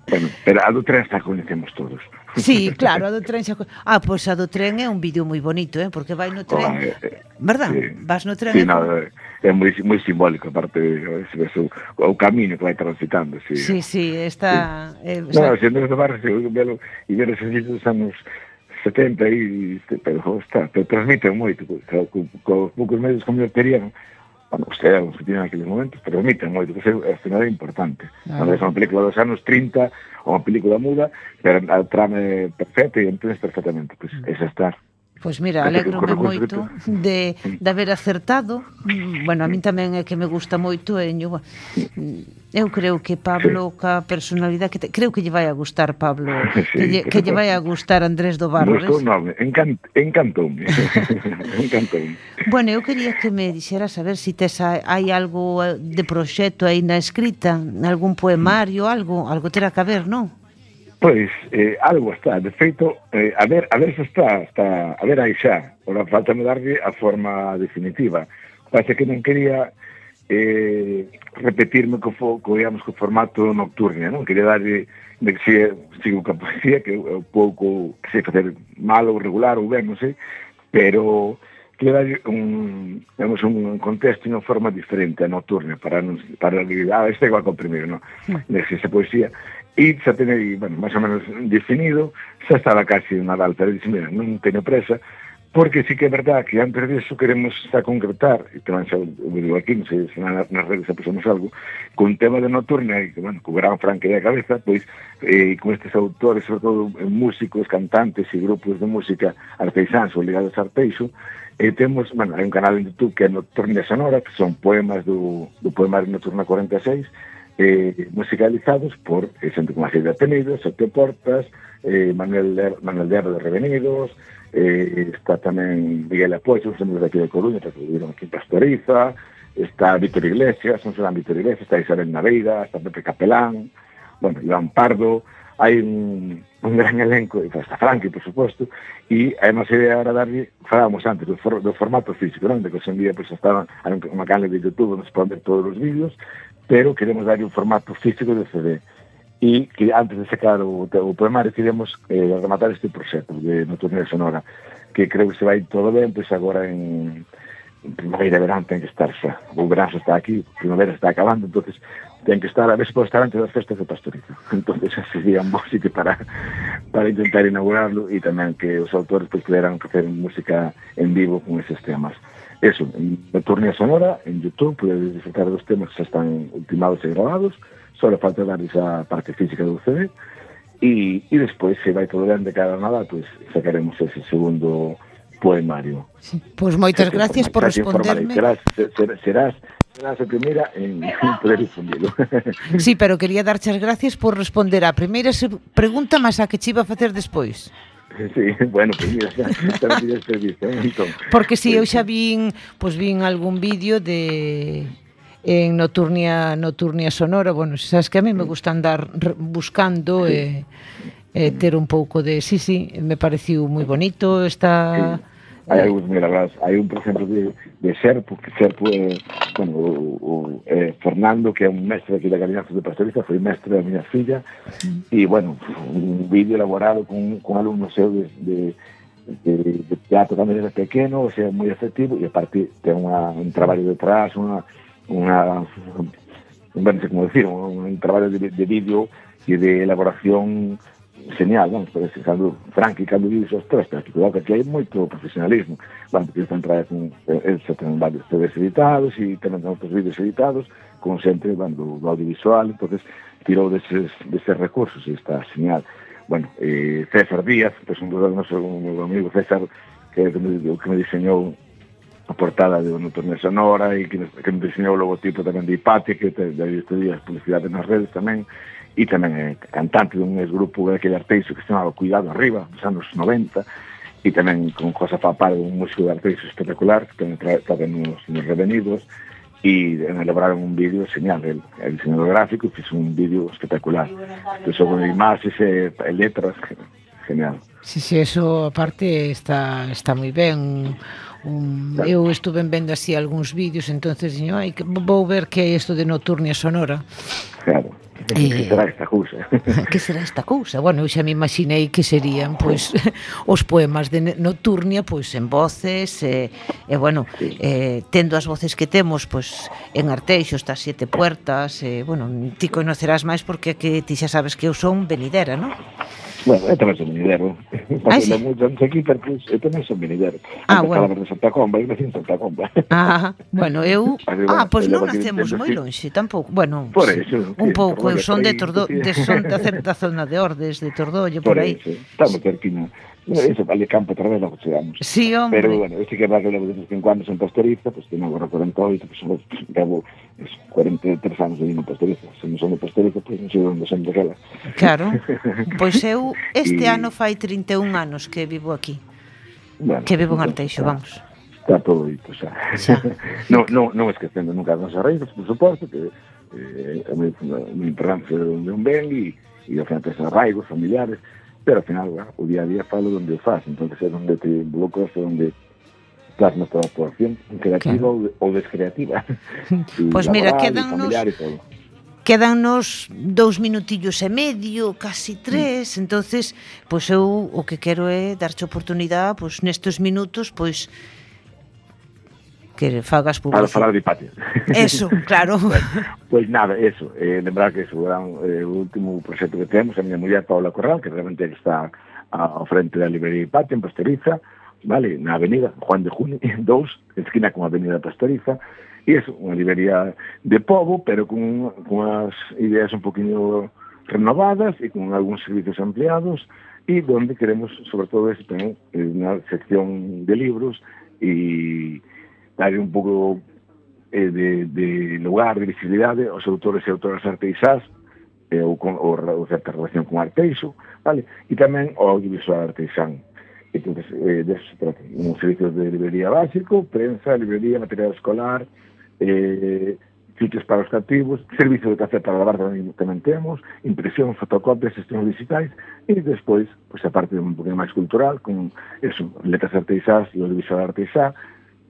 Bueno, pero a do tren xa coñecemos todos. *laughs* Sí, claro, a do tren xa... Ah, pois pues a do tren é un vídeo moi bonito, eh? porque vai no tren... Oh, eh, Verdad? Sí, Vas no tren... Sí, e... no, eh, é moi, moi simbólico, aparte, ese, ese, o, o camiño que vai transitando. Sí, sí, sí está... Sí. Eh, no, xa... se non barrio, se velo, e ver esos sitios anos 70 e... Pero, está, te transmiten moito, co, co, co, co poucos medios como eu terían, cando usted era objetivo naquele momento, pero omiten moito, que eh, ao final é importante. Ah. Cando é unha película dos anos 30, ou unha película muda, pero a trame perfecta e entendes perfectamente, pois, pues, mm. esa estar. Pois mira, alegrome moito *laughs* de, de haber acertado. Bueno, a min tamén é que me gusta moito Eño eu, eu creo que Pablo ca personalidade que te, creo que lle vai a gustar Pablo, *laughs* sí, que, lle, que lle vai a gustar Andrés do Barro. Gustou nome, encant, encantoume. *laughs* encantoume. Bueno, eu quería que me dixeras a ver se si tes hai algo de proxecto aí na escrita, algún poemario, algo, algo terá que haber, non? Pois, eh, algo está, de feito, eh, a ver, a ver se está, está, a ver aí xa, ora falta me darlle a forma definitiva. Parece que non quería eh, repetirme co, fo, co, digamos, co formato nocturno, non? Quería darlle de que se sigo que poesía, que é pouco, que sei facer mal ou regular ou ben, non sei, pero que darlle un, digamos, un contexto e unha forma diferente a nocturna para, non, para, para, ah, este igual con primeiro, non? Hmm. De que se poesía, E xa tenei, bueno, máis ou menos definido, xa estaba casi o Nadal, pero dixen, mira, non teño presa, porque sí que é verdad que antes disso queremos xa concretar, e tamén xa o digo aquí, non sei se nas, nas redes xa pusemos algo, con tema de nocturna, e que, bueno, co gran franque de cabeza, pois, eh, con estes autores, sobre todo eh, músicos, cantantes e grupos de música artesans ou ligados a arteixo, e temos, bueno, hai un canal en YouTube que é Nocturna Sonora, que son poemas do, do poemario Nocturna 46, eh, musicalizados por eh, xente como Axel de Apenidos, Portas, eh, Manuel, Der, Manuel Derro de Revenidos, eh, está tamén Miguel Apoio, un de aquí de Coruña, que viviron aquí en Pastoriza, está Víctor Iglesias, un serán Víctor Iglesias, está Isabel Naveira, está Pepe Capelán, bueno, Iván Pardo, hai un, un gran elenco, e está Frankie, por suposto, e a nosa idea era darlle, falábamos antes, do, for, do formato físico, non? de que hoxe en día pues, estaban hai un, canal de YouTube onde se poden ver todos os vídeos, pero queremos darlle un formato físico de CD. E que antes de sacar o, o poemario queremos eh, rematar este proxecto de Nocturnia Sonora, que creo que se vai todo ben, pois agora en, en primavera e verán ten que estar xa. O verán está aquí, primavera está acabando, entonces ten que estar, a ver se pode estar antes das festas de Pastoriza. *laughs* entonces sería un sitio para, para intentar inaugurarlo e tamén que os autores pois, pues, puderan facer música en vivo con eses temas. Eso, na turnía sonora, en Youtube, podedes disfrutar dos temas que xa están ultimados e grabados, só falta dar esa parte física do CD, e, e despois, se vai todo ben de cara a nada, pues, sacaremos ese segundo poemario. Sí. Pois pues moitas se gracias por responderme. Serás, serás, serás serás a primeira en, en *laughs* poder difundilo. sí, pero quería darche as gracias por responder a primeira pregunta, mas a que che iba a facer despois. *laughs* Sí, bueno, pues mira, xa, xa me pides permiso, entón. ¿eh? Porque si sí, eu xa vin, pois pues, vin algún vídeo de en Nocturnia Nocturnia Sonora, bueno, sabes que a mí me gusta andar buscando sí. e eh, eh, ter un pouco de, sí, sí, me pareciu moi bonito, está sí Hay algunos, hay un, por ejemplo, de, de Serpo, que Serpo bueno, eh, Fernando, que es un mestre aqui da Galinha de Pastorista, foi mestre da minha filha, Sim. e, bueno, un vídeo elaborado con com alunos seus de, de teatro también era pequeño, o sea, muy efectivo, y aparte tiene un trabajo detrás, una, una un, no sé cómo decir, un, trabajo de, de vídeo y de elaboración genial, vamos, parece cando Frankie cando vive os tres, pero que cuidado que aquí hai moito profesionalismo, bueno, porque están trae con, eh, eles xa ten varios CDs editados e tamén ten outros vídeos editados con xente, bueno, do, do audiovisual, entonces tirou deses, deses recursos e está genial. Bueno, eh, César Díaz, que pues, un dos nosos un amigo César, que, que, me, que me diseñou a portada de un torneo sonora e que, que me diseñou o logotipo tamén de Ipate, que te, de, de, de, de, publicidade nas redes tamén, e tamén é cantante dun grupo daquele arteixo que se chamaba Cuidado Arriba, dos anos 90, e tamén con José Papar, un músico de arteixo espectacular, que tamén trata nos, nos revenidos, e elaboraron un vídeo genial, el, el diseñador gráfico fixo un vídeo espectacular. Empezou con imaxes e, e letras, genial. Sí, sí, eso aparte está está moi ben. Un, claro. eu estuve vendo así algúns vídeos, entonces diño, ai, vou ver que é isto de Nocturnia Sonora. Claro. Eh, que será esta cousa? *laughs* que será esta cousa? Bueno, eu xa me imaginei que serían pois *laughs* os poemas de Nocturnia pois en voces e, e bueno, sí. eh, tendo as voces que temos pois en Arteixo, estas sete puertas, eh, bueno, ti conocerás máis porque que ti xa sabes que eu son venidera, non? Bueno, este tamén ser minidero. *laughs* Ah, sí? Chamamos aquí porque este non é un minidero. Ah, bueno. Falamos de Santa Comba, eu nací en Santa Comba. *laughs* Ah, bueno, eu... *laughs* ah, pois pues non nacemos moi lonxe, tampouco. Bueno, por eso, un pouco, eu son de Tordo, de son da certa zona de Ordes, de Tordollo, por, por aí. Estamos cerquinha. Eso vale campo outra vez, logo chegamos. Sí, hombre. Pero, bueno, este que é que levo de vez en cuando son pastoriza, pois pues, tenho agora 48, pois pues, levo eso, 43 anos de vino pastoriza. Se non son de pastoriza, pois pues, non sei onde son daquela. Claro. *laughs* pois eu este y... ano fai 31 anos que vivo aquí. Bueno, que vivo en Arteixo, está, vamos. Está todo dito, xa. *laughs* xa. non, non, non esquecendo nunca as nosas raíces, por suposto, que eh, é mi, a de onde un ben e e ao final mi, arraigos, familiares, pero al final, bueno, o día a día falo onde o faz, entonces é onde te involucras, é onde plasmas toda a actuación, creativa claro. ou, ou descreativa. *laughs* Pois pues mira, quedannos quedannos dous minutillos e medio, casi tres, mm. entonces, pois pues eu o que quero é darche oportunidade, pois nestes minutos, pois que fagas publicidade. Para falar de Hipatia. Eso, *laughs* claro. pois pues, pues nada, eso, eh, lembrar que eso era eh, o último proxecto que temos, a miña muller Paula Corral, que realmente está ao frente da librería Hipatia en Pastoriza, vale, na avenida Juan de Junio 2, esquina con a avenida Pastoriza, e eso, unha librería de povo, pero con, con as ideas un poquinho renovadas e con algúns servizos ampliados, e donde queremos, sobre todo, ese tamén, eh, unha sección de libros e darlle un pouco eh, de, de lugar, de visibilidade eh, aos autores e autoras arteixás eh, ou, con, ou, ou certa relación con arteixo, vale? e tamén o audiovisual arteixán. Entón, eh, de se trata. Un servicio de librería básico, prensa, librería, material escolar, eh, fiches para os cativos, servicio de café para lavar tamén, tamén temos, impresión, fotocopias, sistemas digitais, e despois, pois, a parte un pouquinho máis cultural, con eso, letras artesás e audiovisual artesá,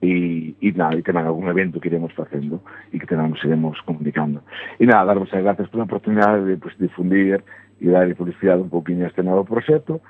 e, e nada, e tamén algún evento que iremos facendo e que tamén nos iremos comunicando. E nada, darvos as gracias pola oportunidade de pues, difundir e dar publicidade un poquinho a este novo proxecto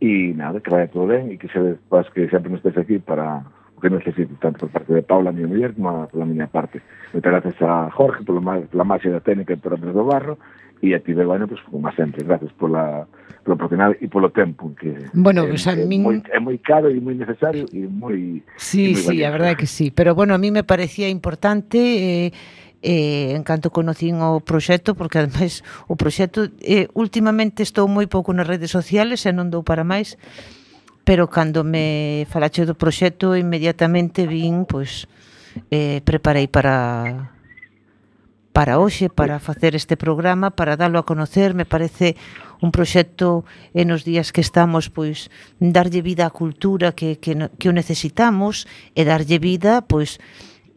e nada, que vaya todo ben e que se, pues, que sempre nos estés aquí para que necesite tanto por parte de Paula, a miña muller, como pola miña parte. Moitas gracias a Jorge pola, pola máxia da técnica e por Andrés do Barro, e a ti, Begoña, pues, como sempre, gracias pola, polo profesional e polo tempo que bueno, é, pues a é, min... moi, é moi caro e moi necesario e moi Sí, e moi sí, valioso. a verdade que sí, pero bueno, a mí me parecía importante eh, eh, en canto conocín o proxecto, porque ademais o proxecto, eh, últimamente estou moi pouco nas redes sociales e non dou para máis, pero cando me falache do proxecto inmediatamente vin, pois eh, preparei para para hoxe, para facer este programa, para darlo a conocer, me parece un proxecto en os días que estamos, pois, darlle vida á cultura que, que, que o necesitamos e darlle vida, pois,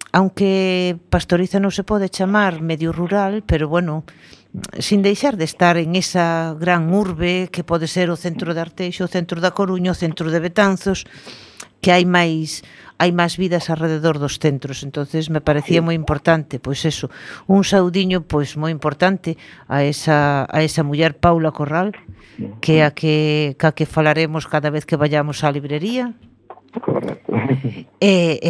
aunque pastoriza non se pode chamar medio rural, pero bueno, sin deixar de estar en esa gran urbe que pode ser o centro de Arteixo, o centro da Coruña, o centro de Betanzos, que hai máis hai máis vidas alrededor dos centros, entonces me parecía moi importante, pois eso, un saudiño pois moi importante a esa a esa muller Paula Corral, que a que ca que falaremos cada vez que vayamos á librería. Correcto. Eh,